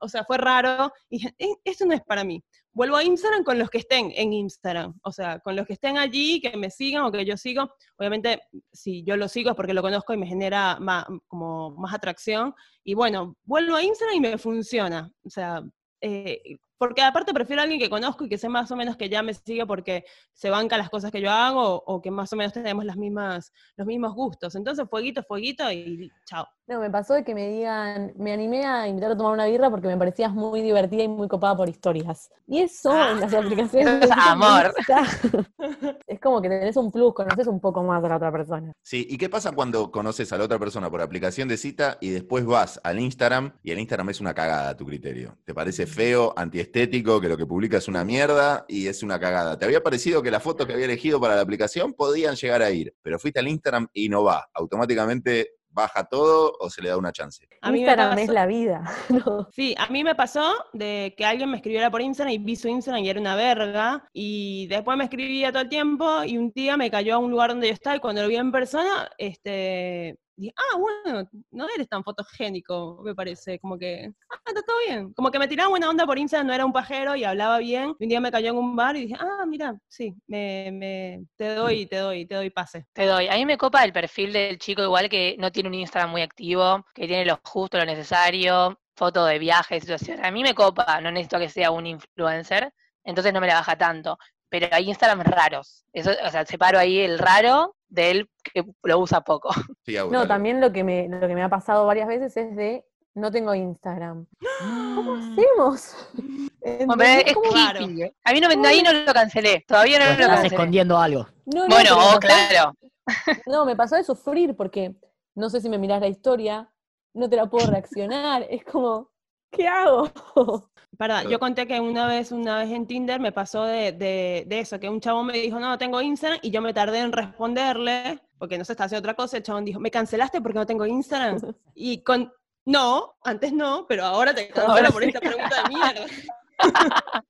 A: o sea, fue raro, y dije, "Eh, esto no es para mí. Vuelvo a Instagram con los que estén en Instagram, o sea, con los que estén allí, que me sigan o que yo sigo. Obviamente, si yo lo sigo es porque lo conozco y me genera ma- como más atracción. Y bueno, vuelvo a Instagram y me funciona. O sea, eh, porque aparte prefiero a alguien que conozco y que sé más o menos que ya me sigue porque se banca las cosas que yo hago o que más o menos tenemos las mismas, los mismos gustos. Entonces, fueguito, fueguito y chao.
D: No, me pasó de que me digan, me animé a invitar a tomar una birra porque me parecías muy divertida y muy copada por historias. Y eso en las aplicaciones.
C: es amor.
D: Es como que tenés un plus, conoces un poco más a la otra persona.
B: Sí, ¿y qué pasa cuando conoces a la otra persona por aplicación de cita y después vas al Instagram y el Instagram es una cagada a tu criterio? ¿Te parece feo, antiestético, que lo que publica es una mierda y es una cagada? ¿Te había parecido que las fotos que había elegido para la aplicación podían llegar a ir, pero fuiste al Instagram y no va? ¿Automáticamente baja todo o se le da una chance?
A: A mí me
D: Instagram es la vida. ¿no?
A: Sí, a mí me pasó de que alguien me escribiera por Instagram y vi su Instagram y era una verga. Y después me escribía todo el tiempo y un día me cayó a un lugar donde yo estaba y cuando lo vi en persona, este, dije, ah, bueno, no eres tan fotogénico, me parece. Como que, ah, está todo bien. Como que me tiraba buena onda por Instagram, no era un pajero y hablaba bien. Un día me cayó en un bar y dije, ah, mira, sí, me, me, te doy, te doy, te doy pase.
C: Te doy. A mí me copa el perfil del chico igual que no tiene un Instagram muy activo, que tiene lo justo, lo necesario, foto de viajes, situaciones. A mí me copa, no necesito que sea un influencer, entonces no me la baja tanto. Pero hay Instagrams raros. Eso, o sea, separo ahí el raro del que lo usa poco.
B: Sí,
D: No, también lo que, me, lo que me ha pasado varias veces es de no tengo Instagram. ¿Cómo hacemos? ¿Entendés?
C: es
D: ¿Cómo-
A: Claro.
C: creepy. A mí no me, ahí no lo cancelé. Todavía no
E: O
C: lo
E: estás
C: cancelé.
E: escondiendo algo.
D: No, no,
C: Bueno, oh,
D: pasó-
C: claro.
D: No, me pasó de sufrir porque no sé si me mirás la historia, no te la puedo reaccionar. Es como, ¿qué hago?
A: Perdón,
B: Claro.
A: yo conté que una vez, una vez en Tinder me pasó de, de, de eso, que un chabón me dijo, no, no tengo Instagram, y yo me tardé en responderle, porque no se está haciendo otra cosa, el chabón dijo, ¿me cancelaste porque no tengo Instagram? Y con, no, antes no, pero ahora te cancelo
C: Ahora
A: por
C: sí.
A: esta pregunta de mierda.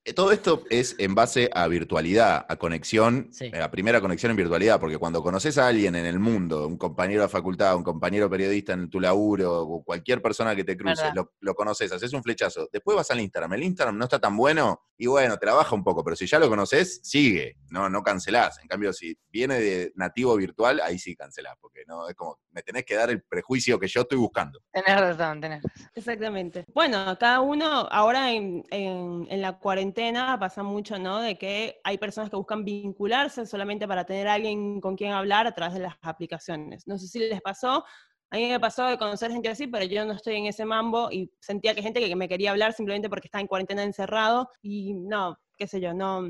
B: Eh, Todo esto es en base a virtualidad, a conexión,
E: Sí.
B: a primera conexión en virtualidad, porque cuando conoces a alguien en el mundo, un compañero de facultad, un compañero periodista en tu laburo, o cualquier persona que te cruces, lo, lo conoces, haces un flechazo, después vas al Instagram, el Instagram no está tan bueno, y bueno, te la baja un poco, pero si ya lo conoces, sigue, no, no cancelás. En cambio, si viene de nativo virtual, ahí sí cancelás, porque no, es como, me tenés que dar el prejuicio que yo estoy buscando.
C: Tenés razón, tenés razón.
A: Exactamente. Bueno, cada uno, ahora en, en- en la cuarentena pasa mucho, ¿no? De que hay personas que buscan vincularse solamente para tener a alguien con quien hablar a través de las aplicaciones. No sé si les pasó, a mí me pasó de conocer gente así, pero yo no estoy en ese mambo y sentía que gente que me quería hablar simplemente porque estaba en cuarentena encerrado y no, qué sé yo, no...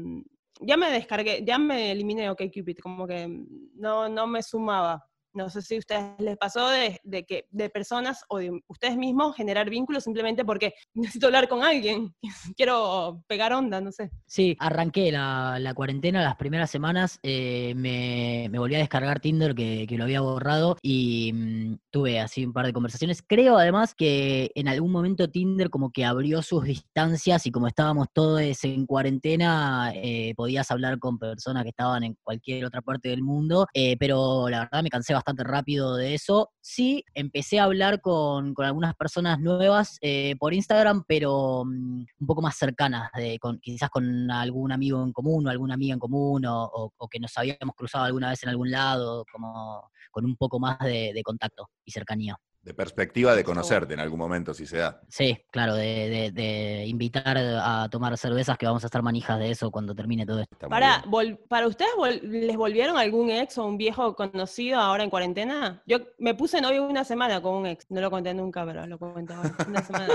A: Ya me descargué, ya me eliminé OkCupid, como que no, no me sumaba. No sé si a ustedes les pasó de, que de personas o de ustedes mismos generar vínculos simplemente porque necesito hablar con alguien, quiero pegar onda, no sé.
E: Sí, arranqué la, cuarentena las primeras semanas, eh, me, volví a descargar Tinder que, que lo había borrado y mm, tuve así un par de conversaciones. Creo además que en algún momento Tinder como que abrió sus distancias y como estábamos todos en cuarentena, eh, podías hablar con personas que estaban en cualquier otra parte del mundo, eh, pero la verdad me cansé bastante rápido de eso. Sí, empecé a hablar con, con algunas personas nuevas eh, por Instagram, pero mm, un poco más cercanas, de, con, quizás con algún amigo en común o alguna amiga en común, o, o- que nos habíamos cruzado alguna vez en algún lado, como con un poco más de contacto y cercanía.
B: De perspectiva de conocerte en algún momento, si se da.
E: Sí, claro, de, de- de invitar a tomar cervezas, que vamos a estar manijas de eso cuando termine todo esto.
A: Para, vol- ¿Para ustedes vol- les volvieron algún ex o un viejo conocido ahora en cuarentena? Yo me puse novio una semana con un ex, no lo conté nunca, pero lo cuento ahora. Una semana.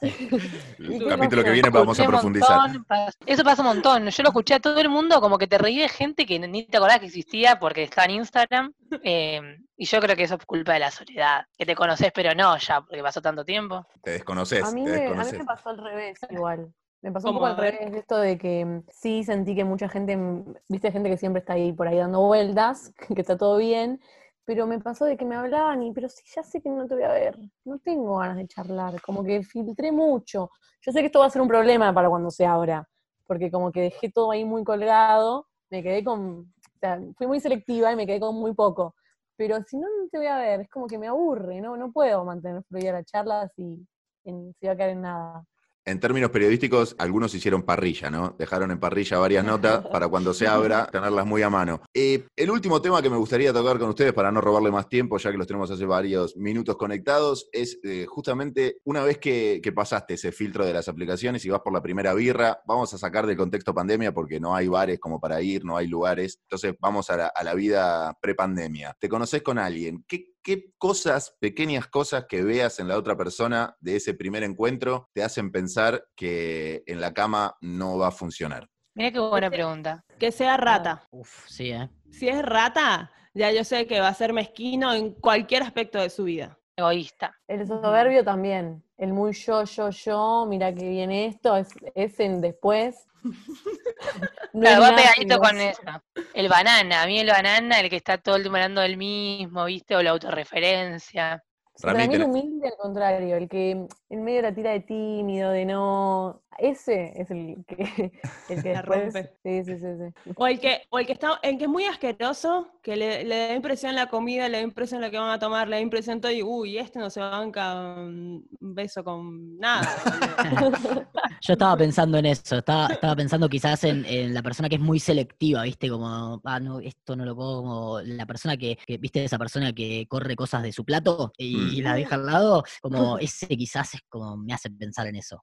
B: El
D: ¿Y qué
B: capítulo que viene vamos a profundizar.
C: montón, Eso pasa un montón. Yo lo escuché a todo el mundo, como que te reí de gente que ni te acordás que existía porque está en Instagram. Eh, y yo creo que eso es culpa de la soledad. Que te conoces, pero no ya, porque pasó tanto tiempo.
B: Te desconoces,
D: A mí,
B: te
D: me, a mí me pasó al revés igual. Me pasó un poco al revés de esto de que mm, sí sentí que mucha gente, mm, viste, gente que siempre está ahí por ahí dando vueltas, que está todo bien, pero me pasó de que me hablaban y, pero sí, ya sé que no te voy a ver, no tengo ganas de charlar, como que filtré mucho. Yo sé que esto va a ser un problema para cuando se abra, porque como que dejé todo ahí muy colgado, me quedé con, o fui muy selectiva y me quedé con muy poco. Pero si no, no te voy a ver, es como que me aburre, no, no puedo mantener fluida la charla si, en, si va a quedar en nada.
B: En términos periodísticos, algunos hicieron parrilla, ¿no? Dejaron en parrilla varias notas para cuando se abra tenerlas muy a mano. Eh, el último tema que me gustaría tocar con ustedes, para no robarle más tiempo, ya que los tenemos hace varios minutos conectados, es eh, justamente una vez que, que pasaste ese filtro de las aplicaciones y vas por la primera birra, vamos a sacar del contexto pandemia porque no hay bares como para ir, no hay lugares. Entonces vamos a la, a la vida prepandemia. Te conoces con alguien. ¿Qué ¿qué cosas, pequeñas cosas que veas en la otra persona de ese primer encuentro te hacen pensar que en la cama no va a funcionar?
C: Mira qué buena pregunta.
A: Que sea rata.
E: Uf, sí, ¿eh?
A: Si es rata, ya yo sé que va a ser mezquino en cualquier aspecto de su vida.
C: Egoísta.
D: El soberbio también, el muy yo, yo, yo, mira que viene esto, es, es en después. No
C: Claro,
D: es
C: va pegadito con eso. El banana, a mí el banana, el que está todo el tiempo hablando del mismo, ¿viste? O la autorreferencia.
D: Para mí el humilde al contrario, el que en medio la tira de tímido, de no. Ese es el que, el que
A: La
D: después.
A: rompe.
D: Sí, sí, sí, sí.
A: O el que, o el que está, el que es muy asqueroso, que le, le da impresión la comida, le da impresión lo que van a tomar, le da impresión todo y uy, este no se banca un beso con nada. boludo".
E: Yo estaba pensando en eso, estaba, estaba pensando quizás en, en la persona que es muy selectiva, ¿viste? Como, ah, no, esto no lo puedo, como la persona que, que, ¿viste? Esa persona que corre cosas de su plato y,
B: Mm.
E: la deja al lado, como ese quizás es como me hace pensar en eso.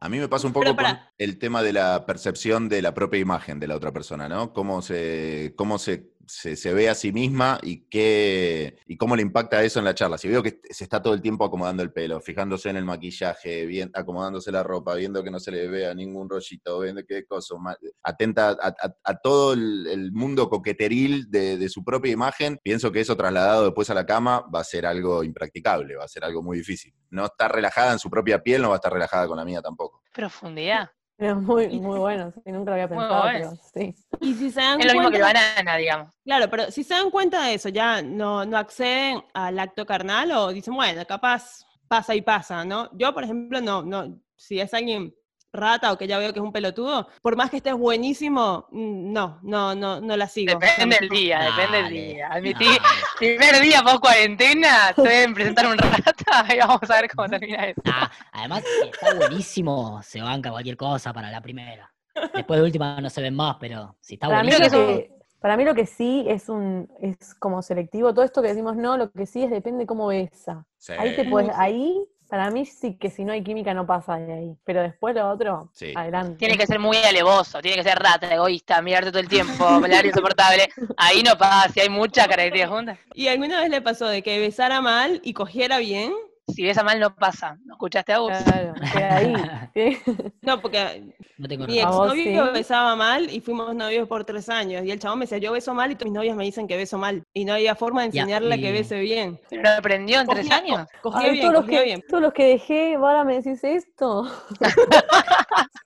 B: A mí me pasa un poco con el tema de la percepción de la propia imagen de la otra persona, ¿no? Cómo se, cómo se, se, se ve a sí misma y qué y cómo le impacta eso en la charla. Si veo que se está todo el tiempo acomodando el pelo, fijándose en el maquillaje, bien, acomodándose la ropa, viendo que no se le vea ningún rollito, viendo qué cosa, atenta a, a- todo el, el mundo coqueteril de, de su propia imagen, pienso que eso trasladado después a la cama va a ser algo impracticable, va a ser algo muy difícil. No está relajada en su propia piel, no va a estar relajada con la mía tampoco.
C: Profundidad.
D: Es muy, muy bueno, sí, nunca lo había pensado,
C: bueno.
D: pero sí.
A: Y si se dan
C: Es lo mismo que
A: cuenta,
C: banana, digamos.
A: claro, pero si se dan cuenta de eso, ya no, no acceden al acto carnal o dicen, bueno, capaz pasa y pasa, ¿no? Yo, por ejemplo, no, no, si es alguien rata o que ya veo que es un pelotudo, por más que estés buenísimo, mm, no, no, no, no la sigo.
C: Depende del día, depende del día. Admití,
E: dale.
C: primer día post cuarentena, te deben presentar un rata y vamos a ver cómo termina eso.
E: Ah, además, si está buenísimo, se banca cualquier cosa para la primera. Después de última no se ven más, pero si está
D: Para mí,
E: buenísimo.
D: lo
C: que
D: para mí lo que sí es un es como selectivo, todo esto que decimos no, lo que sí es depende cómo besa. Ahí te
B: Sí.
D: puedes, ahí, para mí sí que si no hay química no pasa de ahí. Pero después lo otro,
B: Sí.
D: adelante.
C: Tiene que ser muy alevoso, tiene que ser rata, egoísta, mirarte todo el tiempo, hablar insoportable. Ahí no pasa, si hay muchas características juntas.
A: ¿Y alguna vez le pasó de que besara mal y cogiera bien?
C: Si besa mal no pasa. ¿No escuchaste a vos?
D: Claro, ahí.
A: No, porque
E: No tengo
A: mi
D: A
A: exnovio
D: sí.
A: besaba mal y fuimos novios por tres años. Y el chabón me decía, yo beso mal y todos mis novios me dicen que beso mal. Y no había forma de enseñarle a que bese bien.
C: ¿Pero lo aprendió en tres años?
A: Cogía bien,
D: todos, los que,
A: bien.
D: todos los que dejé, ahora me decís esto.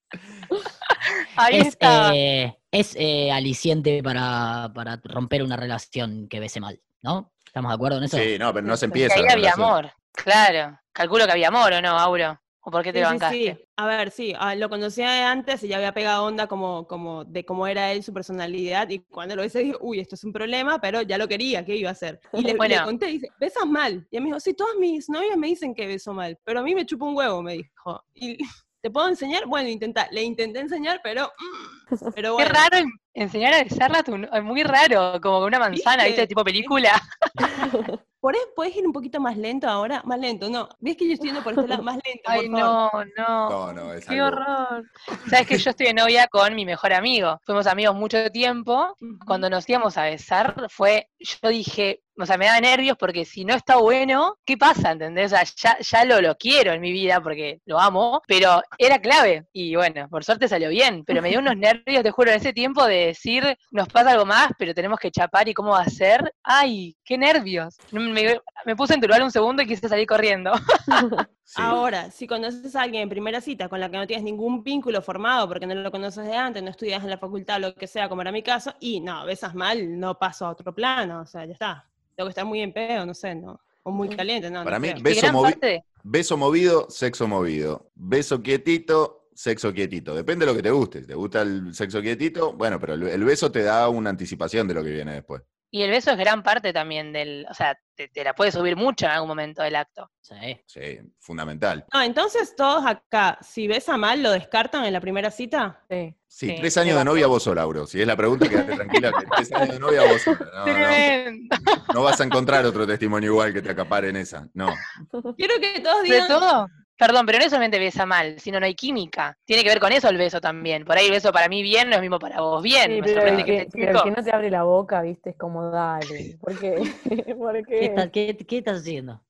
C: Ahí
E: Es,
C: está.
E: eh, es eh, aliciente para, para romper una relación que bese mal, ¿no? ¿Estamos de acuerdo en eso?
B: Sí, no, pero no se empieza.
C: ahí
B: la
C: había
B: relación.
C: amor, claro. Calculo que había amor, ¿o no, Auro? ¿O por qué te
A: Sí,
C: lo bancaste?
A: sí. A ver, sí, ah, lo conocía de antes y ya había pegado onda como, como de cómo era él, su personalidad, y cuando lo besé dije, uy, esto es un problema, pero ya lo quería, ¿qué iba a hacer? Y le, le
C: Bueno.
A: conté, dice, besas mal. Y él me dijo, sí, todas mis novias me dicen que beso mal, pero a mí me chupa un huevo, me dijo. Y ¿te puedo enseñar? Bueno, intenta. Le intenté enseñar, pero... mm, pero
C: Qué
A: bueno.
C: raro en- enseñar a besarla es muy raro, como con una manzana,
A: ¿Viste?
C: ¿viste? Tipo película.
A: ¿Por ahí puedes ir un poquito más lento ahora? Más lento, no. ¿Ves que yo estoy yendo por este lado? Más lento, por
C: Ay,
A: favor.
C: no, no.
B: No, no, es
C: Qué
B: algo-
C: horror. Sabes que yo estoy de novia con mi mejor amigo. Fuimos amigos mucho tiempo. Cuando nos íbamos a besar, fue, yo dije, o sea, me da nervios porque si no está bueno, ¿qué pasa? ¿Entendés? O sea, ya, ya lo, lo quiero en mi vida porque lo amo, pero era clave. Y bueno, por suerte salió bien, pero me dio unos nervios, te juro, en ese tiempo de decir, nos pasa algo más, pero tenemos que chapar y cómo va a ser. ¡Ay, qué nervios! Me, me puse en tu lugar un segundo y quise salir corriendo.
B: Sí.
A: Ahora, si conoces a alguien en primera cita con la que no tienes ningún vínculo formado porque no lo conoces de antes, no estudias en la facultad, lo que sea, como era mi caso, y no, besas mal, no paso a otro plano, o sea, ya está. tengo que estar muy en pedo, no sé, ¿no? O muy caliente, no.
B: Para
A: no
B: mí, beso, movi-
C: parte
B: beso movido, sexo movido. Beso quietito, sexo quietito. Depende de lo que te guste. ¿Te gusta el sexo quietito? Bueno, pero el beso te da una anticipación de lo que viene después.
C: Y el beso es gran parte también del, o sea, te, te la puede subir mucho en algún momento del acto.
E: Sí.
B: Sí, fundamental.
A: No, entonces todos acá, si besa mal, ¿lo descartan en la primera cita?
D: Sí.
B: Sí,
C: Sí,
B: tres años de novia vos sola, Lauro. Si es la pregunta, quédate tranquila que tres años de novia vos sola. No, no, no vas a encontrar otro testimonio igual que te acapare en esa. No.
A: Quiero que todos
C: De
A: digan,
C: todo. Perdón, pero no es solamente besa mal, sino no hay química. Tiene que ver con eso el beso también. Por ahí el beso para mí bien no es mismo para vos bien.
D: Sí,
C: Me
D: pero,
C: sorprende
D: el
C: que
D: que, pero el que no te abre la boca, viste, es como dale. ¿Por qué? ¿Por
E: ¿Qué,
D: qué?
E: está- qué- qué estás haciendo?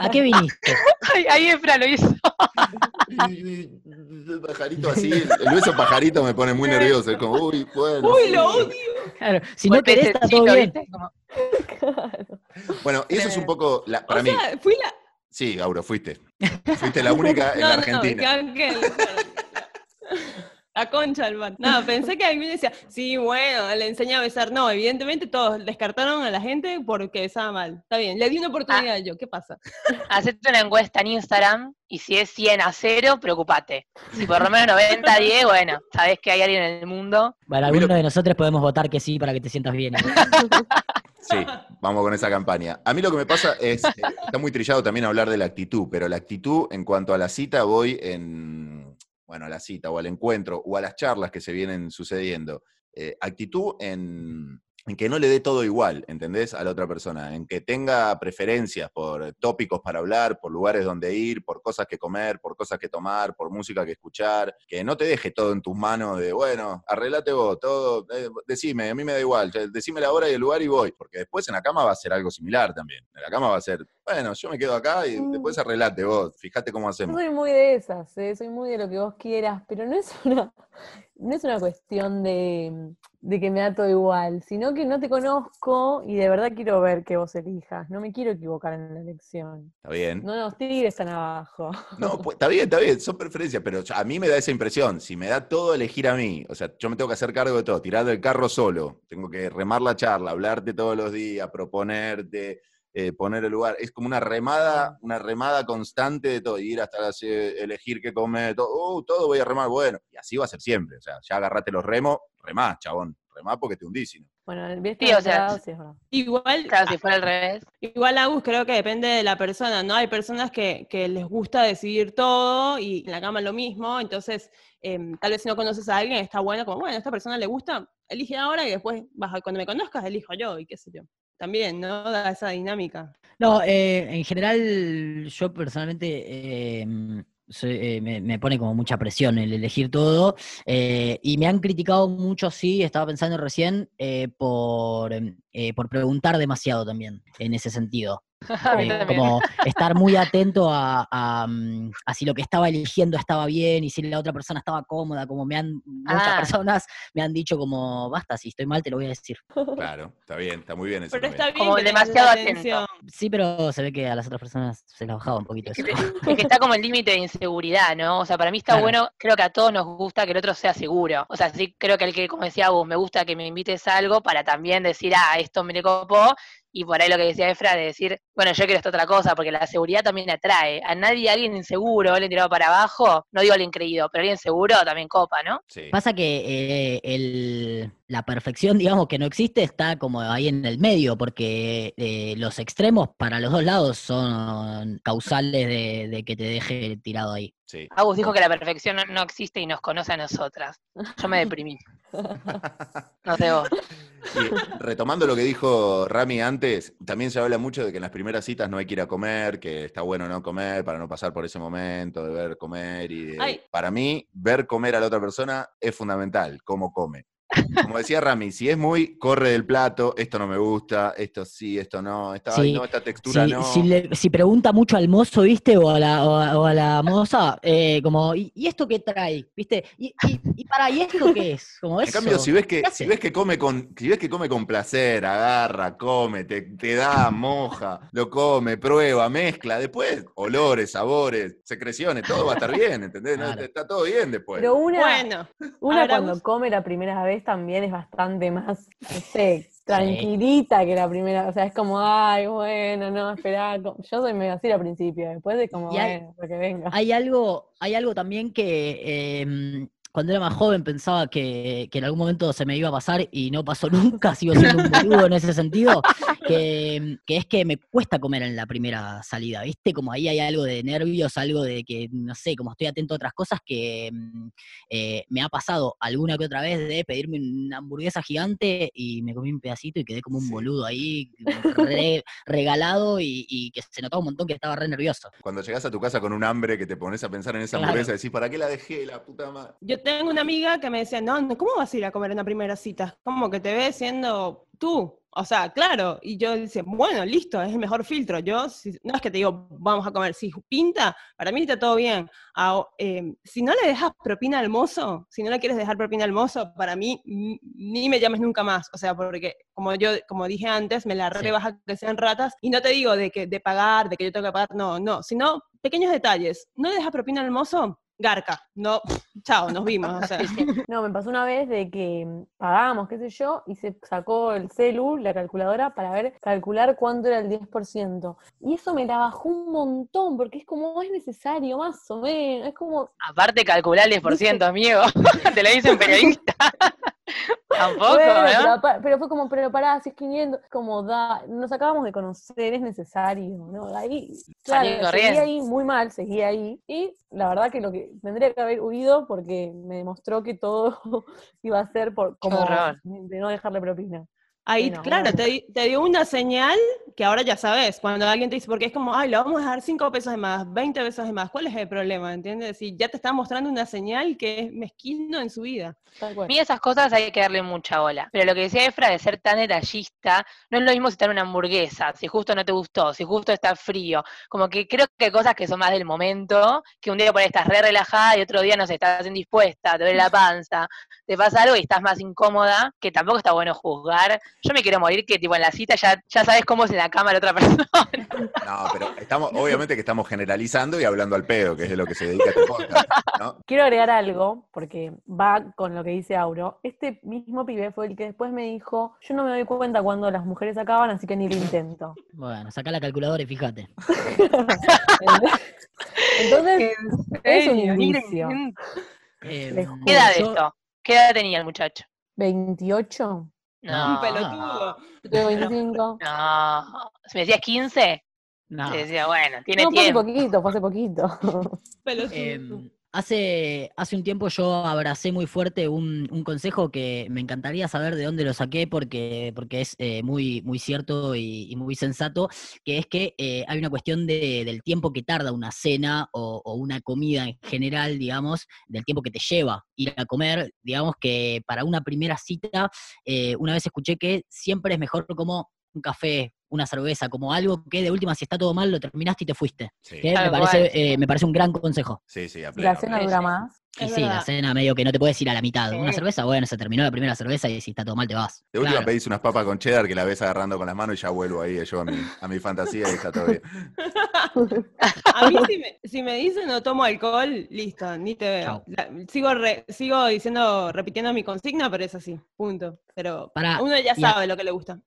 E: ¿A qué viniste?
C: Ay, ahí Efra lo hizo.
B: El pajarito así, el el beso pajarito me pone muy nervioso. Es como, uy, bueno.
A: uy, lo odio.
E: Claro, si no querés, está todo bien.
C: ¿viste? Como-
B: Bueno, eso es un poco, la- para
A: o
B: mí,
A: sea, fui la...
B: sí, Auro, fuiste. Fuiste la única en
A: no,
B: la
A: no,
B: Argentina.
A: que La concha del pan. No, pensé que alguien decía, sí, bueno, le enseña a besar. No, evidentemente todos descartaron a la gente porque besaba mal. Está bien, le di una oportunidad yo, ¿qué pasa?
C: Hacete una encuesta en Instagram y si es 100 a 0, preocupate. Si por lo menos 90 a 10, bueno, sabés que hay alguien en el mundo.
E: Bueno, algunos de nosotros podemos votar que sí para que te sientas bien.
B: Sí, vamos con esa campaña. A mí lo que me pasa es, eh, está muy trillado también hablar de la actitud, pero la actitud en cuanto a la cita voy en, bueno, a la cita o al encuentro o a las charlas que se vienen sucediendo. Eh, actitud en, en que no le dé todo igual, ¿entendés? A la otra persona, en que tenga preferencias por tópicos para hablar, por lugares donde ir, por cosas que comer, por cosas que tomar, por música que escuchar, que no te deje todo en tus manos de, bueno, arreglate vos, todo, eh, decime, a mí me da igual, decime la hora y el lugar y voy, porque después en la cama va a ser algo similar también. En la cama va a ser, bueno, yo me quedo acá y
D: Mm.
B: después arreglate vos, fíjate cómo hacemos.
D: soy muy de esas, ¿eh? soy muy de lo que vos quieras, pero no es una, no es una cuestión de, de que me da todo igual, sino que no te conozco y de verdad quiero ver que vos elijas. No me quiero equivocar en la elección.
B: Está bien.
D: No nos tires tan abajo.
B: No, pues, está bien, está bien, son preferencias, pero a mí me da esa impresión. Si me da todo elegir a mí, o sea, yo me tengo que hacer cargo de todo, tirar del carro solo, tengo que remar la charla, hablarte todos los días, proponerte, eh, poner el lugar. Es como una remada, una remada constante de todo, ir hasta las, eh, elegir qué comer, todo, uh, todo voy a remar, bueno, y así va a ser siempre. O sea, ya agarrate los remos, remá, chabón, remá porque te hundís. no.
D: Bueno, el
C: Sí, o sea,
D: sí.
A: Igual,
C: Claro, si fuera al revés.
A: igual Agus, creo que depende de la persona, ¿no? Hay personas que, que les gusta decidir todo y en la cama lo mismo, entonces em, tal vez si no conoces a alguien está bueno, como, bueno, a esta persona le gusta, elige ahora y después vas cuando me conozcas elijo yo y qué sé yo. También, ¿no? Da esa dinámica.
E: No, eh, en general, yo personalmente eh, eh, me, pone como mucha presión el elegir todo. eh, y me han criticado mucho, sí, estaba pensando recién, eh, por, por preguntar demasiado también, en ese sentido. Eh, como estar muy atento a, a, mm, a si lo que estaba eligiendo estaba bien y si la otra persona estaba cómoda, como me han, muchas
C: Ah.
E: personas me han dicho como, basta, si estoy mal te lo voy a decir.
B: Claro, está bien, está muy bien eso.
A: Pero está bien
C: Como demasiado atento.
A: atención.
E: Sí, pero se ve que a las otras personas se las bajaba un poquito
C: Es
E: eso.
C: que, es que está como el límite de inseguridad, ¿no? O sea, para mí está
E: Claro.
C: bueno, creo que a todos nos gusta que el otro sea seguro. O sea, sí creo que el que, como decía vos, me gusta que me invites a algo para también decir, ah, esto me le copó. Y por ahí lo que decía Efra, de decir, bueno, yo quiero esta otra cosa, porque la seguridad también atrae. A nadie, alguien inseguro, alguien tirado para abajo, no digo alguien creído, pero alguien seguro también copa, ¿no?
B: Sí.
E: Pasa que eh, el- la perfección, digamos, que no existe, está como ahí en el medio, porque eh, los extremos para los dos lados son causales de, de que te deje tirado ahí.
B: sí.
C: Agus dijo que la perfección no, existe y nos conoce a nosotras. Yo me deprimí. No sé vos.
B: Y retomando lo que dijo Rami antes, también se habla mucho de que en las primeras citas no hay que ir a comer, que está bueno no comer para no pasar por ese momento de ver comer. Y de- para mí, ver comer a la otra persona es fundamental, cómo come. Como decía Rami, si es muy corre del plato, esto no me gusta, esto sí, esto no, esta, ay,
E: Sí,
B: no, esta textura no.
E: si, le- si pregunta mucho al mozo, ¿viste? O a la, o a, o a la moza, eh, como, ¿y, y esto qué trae? ¿Viste? ¿Y, y, y para, ¿y esto qué es? Como
B: En
E: eso.
B: cambio, si ves que,
E: ¿Qué
B: si ves que come con, si ves que come con placer, agarra, come, te, te da, moja, lo come, prueba, mezcla, después, olores, sabores, secreciones, todo va a estar bien, ¿entendés? No. Está todo bien después.
D: Pero una,
A: Bueno,
D: una cuando
A: vos-
D: come la primera vez también es bastante más, no sé, tranquilita que la primera, o sea, es como, ay, bueno, no, espera, yo soy medio así al principio, después de como,
E: hay-
D: bueno, lo que venga.
E: Hay algo, hay algo también que em, cuando era más joven pensaba que, que en algún momento se me iba a pasar y no pasó nunca, sigo siendo un boludo en ese sentido, que, que es que me cuesta comer en la primera salida, ¿viste? Como ahí hay algo de nervios, algo de que, no sé, como estoy atento a otras cosas que mm, eh, me ha pasado alguna que otra vez de pedirme una hamburguesa gigante y me comí un pedacito y quedé como un boludo ahí, re- regalado y, y que se notaba un montón que estaba re nervioso.
B: Cuando llegas a tu casa con un hambre que te pones a pensar en esa
E: Claro.
B: hamburguesa, decís, ¿para qué la dejé, la puta madre?
A: Yo tengo una amiga que me decía, no, ¿cómo vas a ir a comer en una primera cita? Como que te ves siendo tú. O sea, claro. Y yo decía, bueno, listo, es el mejor filtro. Yo, si- no es que te digo, vamos a comer. Si pinta, para mí está todo bien. Ah, eh, si no le dejas propina al mozo, si no le quieres dejar propina al mozo, para mí ni me llames nunca más. O sea, porque como yo, como dije antes, me la
E: Sí.
A: rebaja que sean ratas. Y no te digo de que de pagar, de que yo tengo que pagar, no, no. Sino pequeños detalles. No le dejas propina al mozo, garca. No, chao, nos vimos. O sea.
D: No, me pasó una vez de que mm, pagábamos, qué sé yo, y se sacó el celu, la calculadora, para ver, calcular cuánto era el 10%. Y eso me la bajó un montón, porque es como, es necesario, más o menos, es como,
C: Aparte calcular el 10%, amigo. Te lo dice un periodista. Tampoco,
D: bueno,
C: ¿no?
D: pero, fue como, pero pará, si es 500, como da, nos acabamos de conocer, es necesario, ¿no? Ahí, claro, seguí ahí muy mal, seguí ahí, y la verdad que lo que tendría que haber huido, porque me demostró que todo iba a ser por, como de no dejarle propina.
A: Ahí,
D: Bueno,
A: claro,
D: bueno.
A: te, di- te dio una señal que ahora ya sabes. Cuando alguien te dice, porque es como, ay, le vamos a dar 5 pesos de más, 20 pesos de más, ¿cuál es el problema? ¿Entiendes? Si ya te está mostrando una señal que es mezquino en su vida.
D: Cual.
C: mí esas cosas hay que darle mucha bola. Pero lo que decía Efra de ser tan detallista, no es lo mismo si te dan una hamburguesa, si justo no te gustó, si justo está frío. Como que creo que hay cosas que son más del momento, que un día por ahí estás re relajada y otro día no sé, estás indispuesta, te duele la panza, te pasa algo y estás más incómoda, que tampoco está bueno juzgar. Yo me quiero morir que tipo en la cita ya, ya sabes cómo es en la cama la otra persona.
B: No, pero estamos, obviamente que estamos generalizando y hablando al pedo, que es de lo que se dedica este podcast, ¿no?
D: Quiero agregar algo, porque va con lo que dice Auro. Este mismo pibe fue el que después me dijo, yo no me doy cuenta cuando las mujeres acaban, así que ni lo intento.
E: Bueno, saca la calculadora y fíjate.
D: Entonces, es un indicio.
E: Eh.
C: ¿Qué edad
E: yo-
C: esto? ¿Qué edad tenía el muchacho?
D: 28,
C: No.
A: Un pelotudo.
D: yo tengo 25.
C: No. Si me decías 15,
E: no.
C: te decía, bueno, tiene
D: No, fue hace
C: tiempo.
D: poquito, fue hace poquito.
A: Pelotudo.
E: Em, hace, hace un tiempo yo abracé muy fuerte un, un consejo que me encantaría saber de dónde lo saqué porque, porque es eh, muy, muy cierto y, muy sensato, que es que eh, hay una cuestión de- del tiempo que tarda una cena o, o una comida en general, digamos, del tiempo que te lleva ir a comer, digamos que para una primera cita, eh, una vez escuché que siempre es mejor como un café, una cerveza, como algo que de última, si está todo mal, lo terminaste y te fuiste.
B: Sí,
E: Que me parece, eh, me parece un gran consejo.
B: sí, sí, a
D: Y
B: pleno,
D: la cena dura más.
E: Y sí, la cena medio que no te puedes ir a la mitad. Una cerveza, bueno, se terminó la primera cerveza y si está todo mal te vas.
B: De última
E: Claro.
B: pedís unas papas con cheddar que la ves agarrando con las manos y ya vuelvo ahí yo a mi, a mi fantasía y está todo bien.
A: A mí si me, si me dicen no tomo alcohol, listo, ni te veo. La- sigo, re- sigo diciendo, repitiendo mi consigna, pero es así, punto. Pero
E: Pará,
A: uno ya
E: a-
A: sabe lo que le gusta.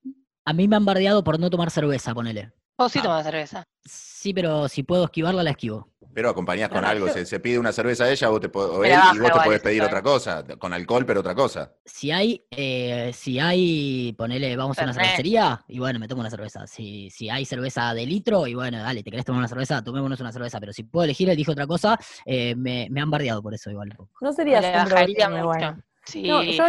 E: A mí me han bardeado por no tomar cerveza, ponele.
C: Vos sí
B: Ah.
C: tomás cerveza.
E: Sí, pero si puedo esquivarla, la esquivo.
B: Pero acompañás con algo, se, se pide una cerveza a ella vos te o él, y vos te podés pedir otra cosa, con alcohol, pero otra cosa.
E: Si hay, eh, si hay, ponele, vamos a una cervecería, y bueno, me tomo una cerveza. Si, si hay cerveza de litro, y bueno, dale, ¿te querés tomar una cerveza? Tomémonos una cerveza. Pero si puedo elegir, elijo otra cosa, eh, me, me han bardeado por eso igual.
D: No sería
C: bajaría mucho.
D: igual.
C: Sí,
D: No, yo,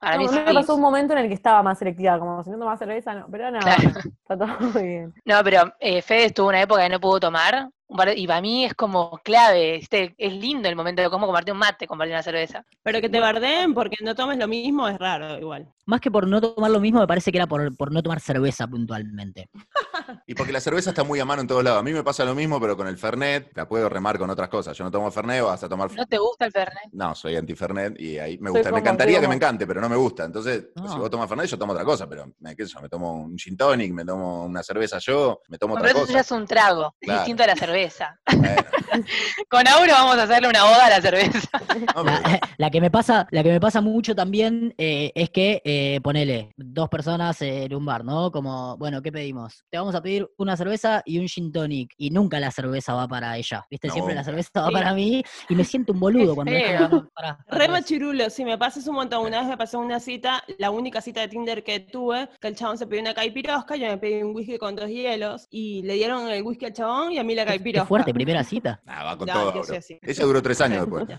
C: para
D: no,
C: mí sí.
D: me pasó un momento en el que estaba más selectiva, como si no tomaba cerveza, no. Pero nada,
C: Claro.
D: está todo muy bien.
C: No, pero eh, Fede estuvo una época que no pudo tomar, y para mí es como clave, ¿viste? es lindo el momento de cómo compartir un mate, compartir una cerveza.
A: Pero que te bardeen porque no tomes lo mismo es raro igual.
E: Más que por no tomar lo mismo, me parece que era por, por no tomar cerveza puntualmente.
B: Y porque la cerveza está muy a mano en todos lados. A mí me pasa lo mismo, pero con el Fernet la puedo remar con otras cosas. Yo no tomo Fernet, vas a tomar...
C: ¿No te gusta el Fernet?
B: No, soy anti-Fernet y ahí me gusta. Me
D: como
B: encantaría que me encante, pero no me gusta. Entonces,
E: No.
B: si vos tomas Fernet, yo tomo otra cosa, pero me, qué tomo un gin tonic, me tomo una cerveza yo, me tomo
C: Pero
B: otra
C: eso ya
B: cosa.
C: es un trago, es distinto a la cerveza.
B: Bueno,
C: Con Auro vamos a hacerle una oda a la cerveza.
E: La, la que me pasa, la que me pasa mucho también eh, es que, eh, ponele, dos personas en un bar, ¿no? Como, bueno, ¿qué pedimos? Te vamos a pedir una cerveza y un gin tonic. Y nunca la cerveza va para ella. ¿Viste? Siempre la cerveza va
A: Sí.
E: para mí y me siento un boludo cuando dejo para- para
A: Re machirulo, sí, me pasas un montón. Una vez me pasó una cita, la única cita de Tinder que tuve, que el chabón se pidió una caipirosca, yo me pedí un whisky con dos hielos, y le dieron el whisky al chabón y a mí la caipirosca.
E: Qué fuerte, primera cita.
B: Ah, va con
A: No,
B: todo. Ella duró tres años después.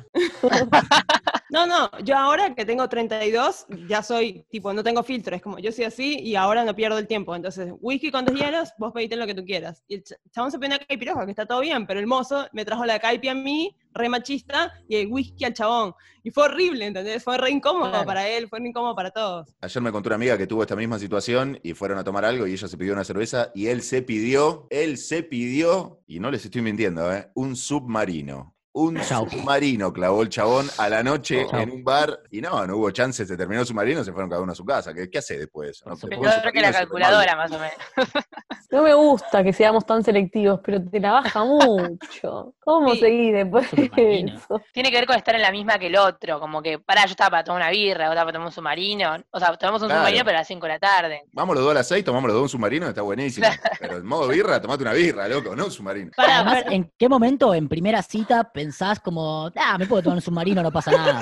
A: No, no, yo ahora que tengo 32, ya soy, tipo, no tengo filtro, es como, yo soy así y ahora no pierdo el tiempo. Entonces, whisky con dos hielos, vos pedite lo que tú quieras. Y el ch- chabón se pidió una caipirosca, que está todo bien, pero el mozo me trajo la caipi a mí, re machista, y el whisky al chabón. Y fue horrible, ¿entendés? Fue re incómodo
E: Claro.
A: para él, fue re incómodo para todos.
B: Ayer me contó una amiga que tuvo esta misma situación y fueron a tomar algo y ella se pidió una cerveza y él se pidió, él se pidió, y no les estoy mintiendo, ¿eh? un submarino. Un
E: Chau.
B: submarino clavó el chabón a la noche
E: Chau.
B: en un bar y no, no hubo chance, se terminó el submarino, se fueron cada uno a su casa. ¿Qué, qué hace después? ¿No?
C: Peor que la calculadora, más o menos.
D: No me gusta que seamos tan selectivos, pero te la baja mucho. ¿Cómo
A: Sí.
D: seguir después de eso?
C: Tiene que ver con estar en la misma que el otro, como que, pará, yo estaba para tomar una birra, yo estaba para tomar un submarino. O sea, tomamos un
B: Claro.
C: submarino, pero a las 5 de la tarde.
B: Vamos los dos a las seis, tomamos los dos un submarino, está buenísimo. Pero en modo birra, tomate una birra, loco, no un submarino.
A: Para,
E: Además,
A: para-
E: ¿en qué momento en primera cita pensás como, ah, me puedo tomar un submarino, no pasa nada?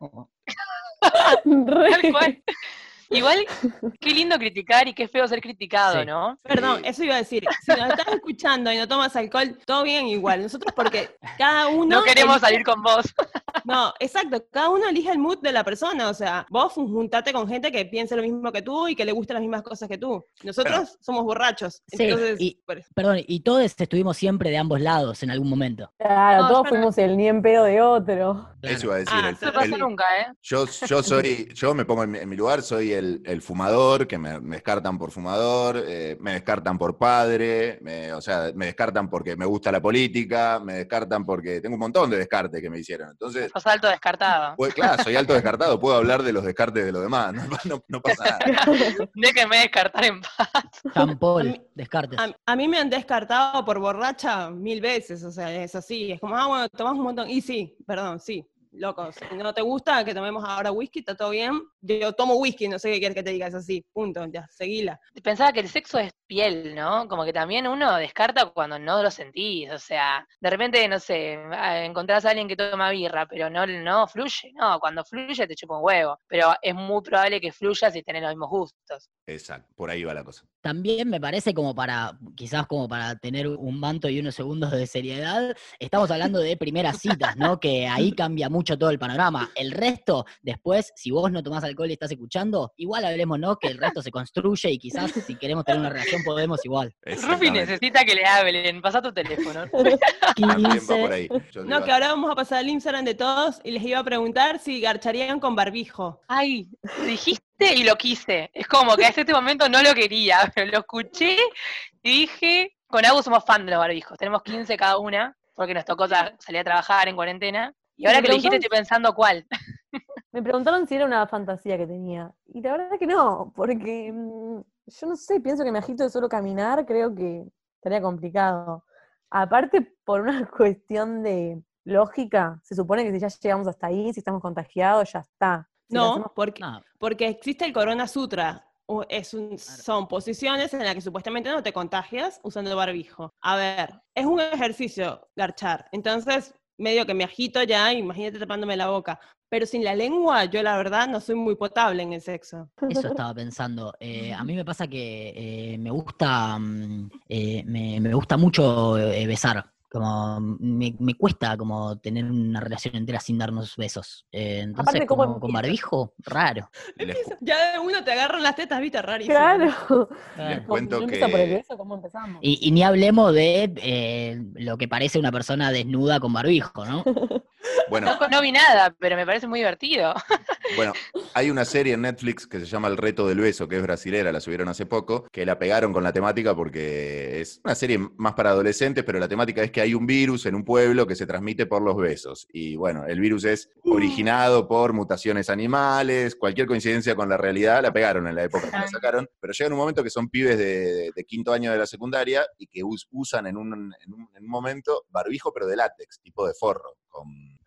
C: Tal cual. Igual, qué lindo criticar y qué feo ser criticado,
E: Sí.
C: ¿no?
A: Perdón, eso iba a decir. Si nos estás escuchando y no tomas alcohol, todo bien igual. Nosotros porque cada uno...
C: No queremos
A: elige-
C: salir con vos.
A: No, exacto. Cada uno elige el mood de la persona. O sea, vos juntate con gente que piense lo mismo que tú y que le gusten las mismas cosas que tú. Nosotros somos borrachos.
E: Sí,
A: Entonces,
E: y-. Perdón, y todos estuvimos siempre de ambos lados en algún momento.
D: Claro,
A: No,
D: todos
A: no.
D: fuimos el ni en pedo de otro.
B: Eso iba a decir.
A: Ah,
B: el-
A: eso
C: No pasa
B: el-
C: nunca, ¿eh?
B: Yo, yo soy, yo me pongo en mi, en mi lugar, soy el, el fumador, que me, me descartan por fumador, eh, me descartan por padre, me- o sea, me descartan porque me gusta la política, me descartan porque tengo un montón de descartes que me hicieron. Entonces,
C: Sos alto descartado.
B: pues, claro, soy alto descartado, puedo hablar de los descartes de los demás, no, no- no pasa nada.
C: Déjenme descartar en paz.
E: Descartes.
A: A, a mí me han descartado por borracha mil veces, o sea, es así. Es como, ah, bueno, tomás un montón. Y sí, perdón, sí, locos. Si no te gusta que tomemos ahora whisky, está todo bien. Yo tomo whisky, no sé qué quieres que te diga, es así, punto, ya, seguila.
C: Pensaba que el sexo es piel, ¿no? Como que también uno descarta cuando no lo sentís. O sea, de repente, no sé, ah, encontrás a alguien que toma birra, pero no, no fluye. No, cuando fluye te chupa un huevo. Pero es muy probable que fluya si tenés los mismos gustos.
B: Exacto, por ahí va la cosa.
E: También me parece como para, quizás como para tener un manto y unos segundos de seriedad, estamos hablando de primeras citas, ¿no? Que ahí cambia mucho todo el panorama. El resto, después, si vos no tomás alcohol y estás escuchando, igual hablemos, ¿no? Que el resto se construye y quizás si queremos tener una relación podemos igual.
C: Rufi necesita que le hablen. Pasá tu teléfono.
B: También va
E: 15,
B: por ahí. Yo
A: No, que ahora vamos a pasar al Instagram de todos y les iba a preguntar si garcharían con barbijo.
C: Ay, dijiste y lo quise. Es como que hasta este momento no lo quería, pero lo escuché y dije, con Agus somos fan de los barbijos. Tenemos 15 cada una, porque nos tocó salir a trabajar en cuarentena. Y ahora
D: Me
C: que lo dijiste estoy pensando cuál.
D: Me preguntaron si era una fantasía que tenía. Y la verdad que no, porque mm, yo no sé, pienso que me agito de solo caminar, creo que estaría complicado. Aparte, por una cuestión de lógica, se supone que si ya llegamos hasta ahí, si estamos contagiados, ya está. Si
A: No,
D: hacemos-
A: porque,
E: No,
A: porque existe el Corona Sutra. o Es un- son posiciones en las que supuestamente no te contagias usando barbijo. A ver, es un ejercicio garchar. Entonces, medio que me agito ya, imagínate tapándome la boca. Pero sin la lengua, yo la verdad no soy muy potable en el sexo.
E: Eso estaba pensando. Eh, a mí me pasa que eh, me gusta mm, eh, me, me gusta mucho eh, besar. Como me, me cuesta como tener una relación entera sin darnos besos. Eh, entonces,
D: Aparte, ¿cómo
E: como con barbijo, raro.
A: Ya de uno te agarran las tetas, viste, rarísimo.
D: Claro.
B: les
E: Claro.
B: cuento
D: ¿No empieza por el
B: que
D: beso? ¿Cómo empezamos?
E: Y, y ni hablemos de eh, lo que parece una persona desnuda con barbijo, ¿no?
B: Bueno,
C: No, no vi nada, pero me parece muy divertido.
B: Bueno, hay una serie en Netflix que se llama El Reto del Beso, que es brasilera, la subieron hace poco, que la pegaron con la temática porque es una serie más para adolescentes, pero la temática es que hay un virus en un pueblo que se transmite por los besos. Y bueno, el virus es originado por mutaciones animales, cualquier coincidencia con la realidad, la pegaron en la época que la sacaron, pero llega un momento que son pibes de, de quinto año de la secundaria y que us- usan en un, en un- en un momento barbijo, pero de látex, tipo de forro, con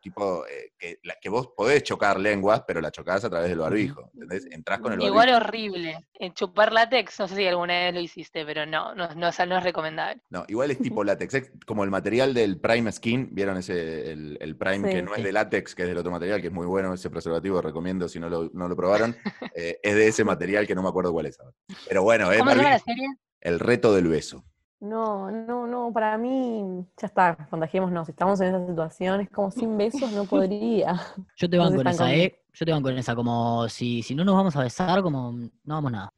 B: tipo eh, que, la- que vos podés chocar lenguas, pero la chocás a través del barbijo. ¿Entendés? Entrás con el barbijo.
C: Igual horrible. En chupar látex, no sé si alguna vez lo hiciste, pero no, no, no, o sea, no es recomendable.
B: No, igual es tipo látex, es como el material del Prime Skin, ¿vieron ese, el, el Prime
D: Sí.
B: que no es de látex, que es del otro material, que es muy bueno, ese preservativo recomiendo si no lo, no lo probaron, eh, es de ese material que no me acuerdo cuál es ahora. Pero bueno, es
C: ¿Cómo se llama la
B: barbijo.
C: serie?
B: el reto del beso.
D: No, no, no, para mí ya está, contagiémonos. Si estamos en esa situación, es como sin besos no podría.
E: Yo te en
D: están
E: esa. ¿eh? Yo te banco en esa, como si, si no nos vamos a besar, como no vamos nada.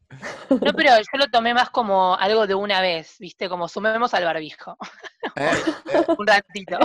C: No, pero yo lo tomé más como algo de una vez, ¿viste? Como sumemos al barbijo.
B: Eh, eh,
C: Un ratito.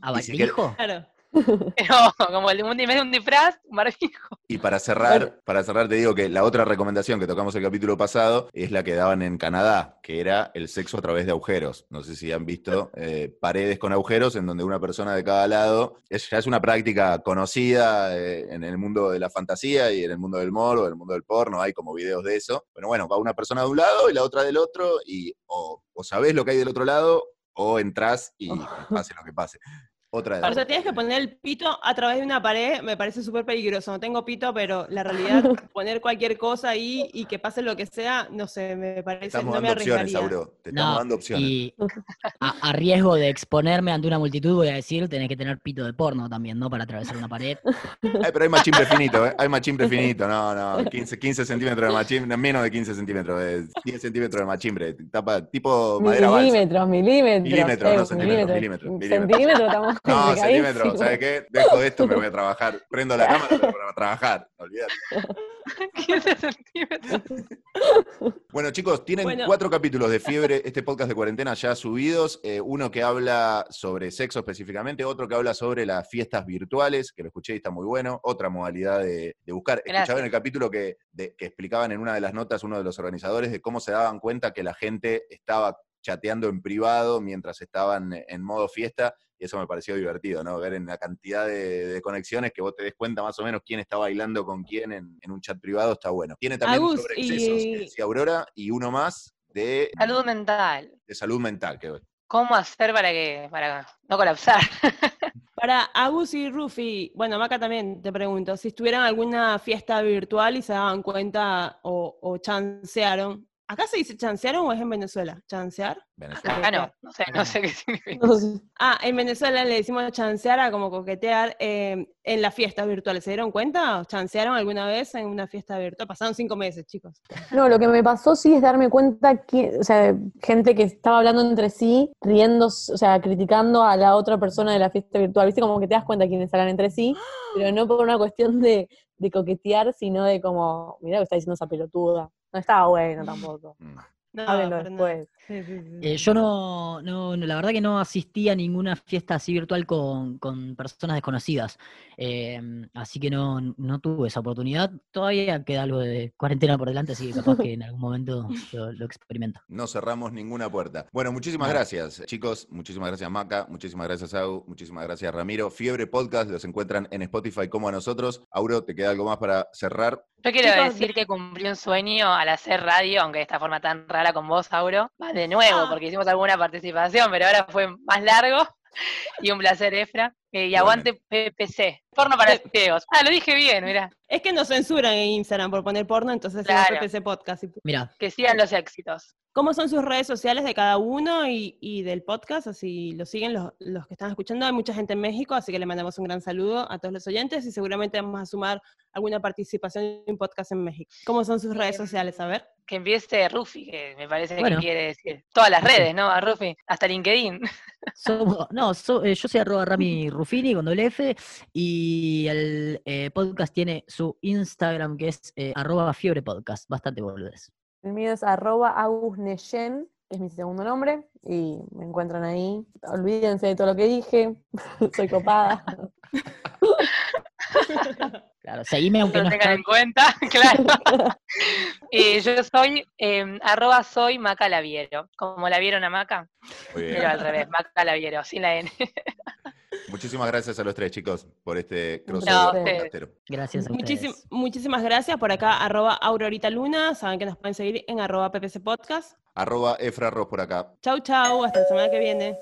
E: ¿A
B: quer-
E: barbijo?
A: Claro.
C: Pero como el un, un disfraz, un barbijo.
B: Y para cerrar, para cerrar te digo que la otra recomendación que tocamos el capítulo pasado es la que daban en Canadá, que era el sexo a través de agujeros. No sé si han visto eh, paredes con agujeros en donde una persona de cada lado. Es, ya es una práctica conocida eh, en el mundo de la fantasía y en el mundo del morbo, en el mundo del porno, hay como videos de eso. Pero bueno, va una persona de un lado y la otra del otro y o, o sabés lo que hay del otro lado o entrás y pase lo que pase. Otra de
A: O sea, tienes que poner el pito a través de una pared, me parece súper peligroso. No tengo pito, pero la realidad, poner cualquier cosa ahí y que pase lo que sea, no sé, me parece,
B: Estamos
A: no me
B: dando opciones,
A: arriesgaría.
B: Auro. Te estamos
E: No,
B: dando opciones.
E: y a, a riesgo de exponerme ante una multitud, voy a decir, tenés que tener pito de porno también, ¿no? Para atravesar una pared.
B: Ay, pero hay machimbre finito, ¿eh? Hay machimbre finito, no, no, 15, 15 centímetros de machimbre, menos de 15 centímetros, eh, 10 centímetros de machimbre, tapa, tipo madera balsa.
D: Milímetros, milímetros.
B: Milímetros,
D: eh,
B: no centímetros, milímetros, milímetros.
D: Centímetros estamos
B: No, centímetros, ¿sabes qué? Dejo esto, me voy a trabajar. Prendo la cámara para trabajar, olvídate.
C: 15 centímetros.
B: Bueno, chicos, tienen
A: Bueno.
B: cuatro capítulos de Fiebre, este podcast de cuarentena ya subidos. eh, uno que habla sobre sexo específicamente, otro que habla sobre las fiestas virtuales, que lo escuché y está muy bueno. Otra modalidad de, de buscar.
C: Gracias.
B: Escuchaba en el capítulo que, de- que explicaban en una de las notas uno de los organizadores de cómo se daban cuenta que la gente estaba chateando en privado mientras estaban en modo fiesta. Y eso me pareció divertido, ¿no? Ver en la cantidad de, de conexiones que vos te des cuenta más o menos quién está bailando con quién en, en un chat privado, está bueno. Tiene también
A: Agus,
B: sobre
A: y-
B: excesos, decía Aurora, y uno más de,
C: Salud mental.
B: de salud mental. Que,
C: ¿Cómo hacer para que para no colapsar?
A: Para Agus y Rufi, bueno, Maca también te pregunto, si estuvieran en alguna fiesta virtual y se daban cuenta o, o chancearon. ¿Acá se dice chancearon o es en Venezuela? ¿Chancear?
B: Venezuela.
C: Acá no, no sé, no sé qué significa.
D: No sé.
A: Ah, en Venezuela le decimos chancear a como coquetear eh, en las fiestas virtuales. ¿Se dieron cuenta? ¿O ¿Chancearon alguna vez en una fiesta virtual? Pasaron cinco meses, chicos.
D: No, lo que me pasó sí es darme cuenta que, o sea, gente que estaba hablando entre sí, riendo, o sea, criticando a la otra persona de la fiesta virtual. Viste, como que te das cuenta quiénes hablan entre sí, pero no por una cuestión de, de coquetear, sino de como, mirá lo que está diciendo esa pelotuda. No estaba bueno tampoco.
B: Mm.
A: No,
D: Háblenlo después.
A: Sí, sí, sí.
E: Eh, yo no, no, no, la verdad que no asistí a ninguna fiesta así virtual con, con personas desconocidas. Eh, así que no, no tuve esa oportunidad. Todavía queda algo de cuarentena por delante, así que capaz que en algún momento lo, lo experimento.
B: No cerramos ninguna puerta. Bueno, muchísimas
E: No.
B: gracias, chicos. Muchísimas gracias, Maca. Muchísimas gracias, Au. Muchísimas gracias, Ramiro. Fiebre Podcast los encuentran en Spotify como a nosotros. Auro, ¿te queda algo más para cerrar?
C: Yo quiero
A: Chicos,
C: decir que cumplí un sueño al hacer radio, aunque de esta forma tan rara con vos, Auro. De nuevo,
A: Ah.
C: porque hicimos alguna participación, pero ahora fue más largo. Y un placer, Efra. Eh, y
B: Bueno.
C: aguante PPC. Porno para ciegos. Ah, lo dije bien, mirá.
A: Es que nos censuran en Instagram por poner porno, entonces
C: Claro.
A: PPC Podcast. y-
E: Mira,
C: Que sigan los éxitos.
A: ¿Cómo son sus redes sociales de cada uno y, y del podcast? Así lo siguen los, los que están escuchando. Hay mucha gente en México, así que le mandamos un gran saludo a todos los oyentes y seguramente vamos a sumar alguna participación en un podcast en México. ¿Cómo son sus redes sociales? A ver.
C: Que empiece Rufi, que me parece
E: Bueno.
C: que quiere decir. Todas las redes, ¿no? A Rufi. Hasta LinkedIn.
E: somos- no, so- eh, yo soy arroba Rami Ruffini con doble F y el eh, podcast tiene su Instagram que es eh, arroba fiebre podcast, bastante boludez.
D: El mío es arroba agusneyen, es mi segundo nombre, y me encuentran ahí. Olvídense de todo lo que dije, soy copada.
E: Claro, seguime aunque
C: lo
E: no
C: tengan en cuenta, claro. Eh, yo soy eh, arroba soy Maca Laviero. Como la vieron a Maca,
B: Muy bien.
C: pero al revés, Maca Laviero, sin la N.
B: Muchísimas gracias a los tres, chicos, por este
D: No,
B: crossover podcastero.
E: Gracias a ustedes.
A: muchísimas gracias por acá, arroba Aurorita Luna. Saben que nos pueden seguir en arroba PPC Podcast.
B: Arroba Efra Ross por acá.
A: Chau, chau. Hasta la semana que viene.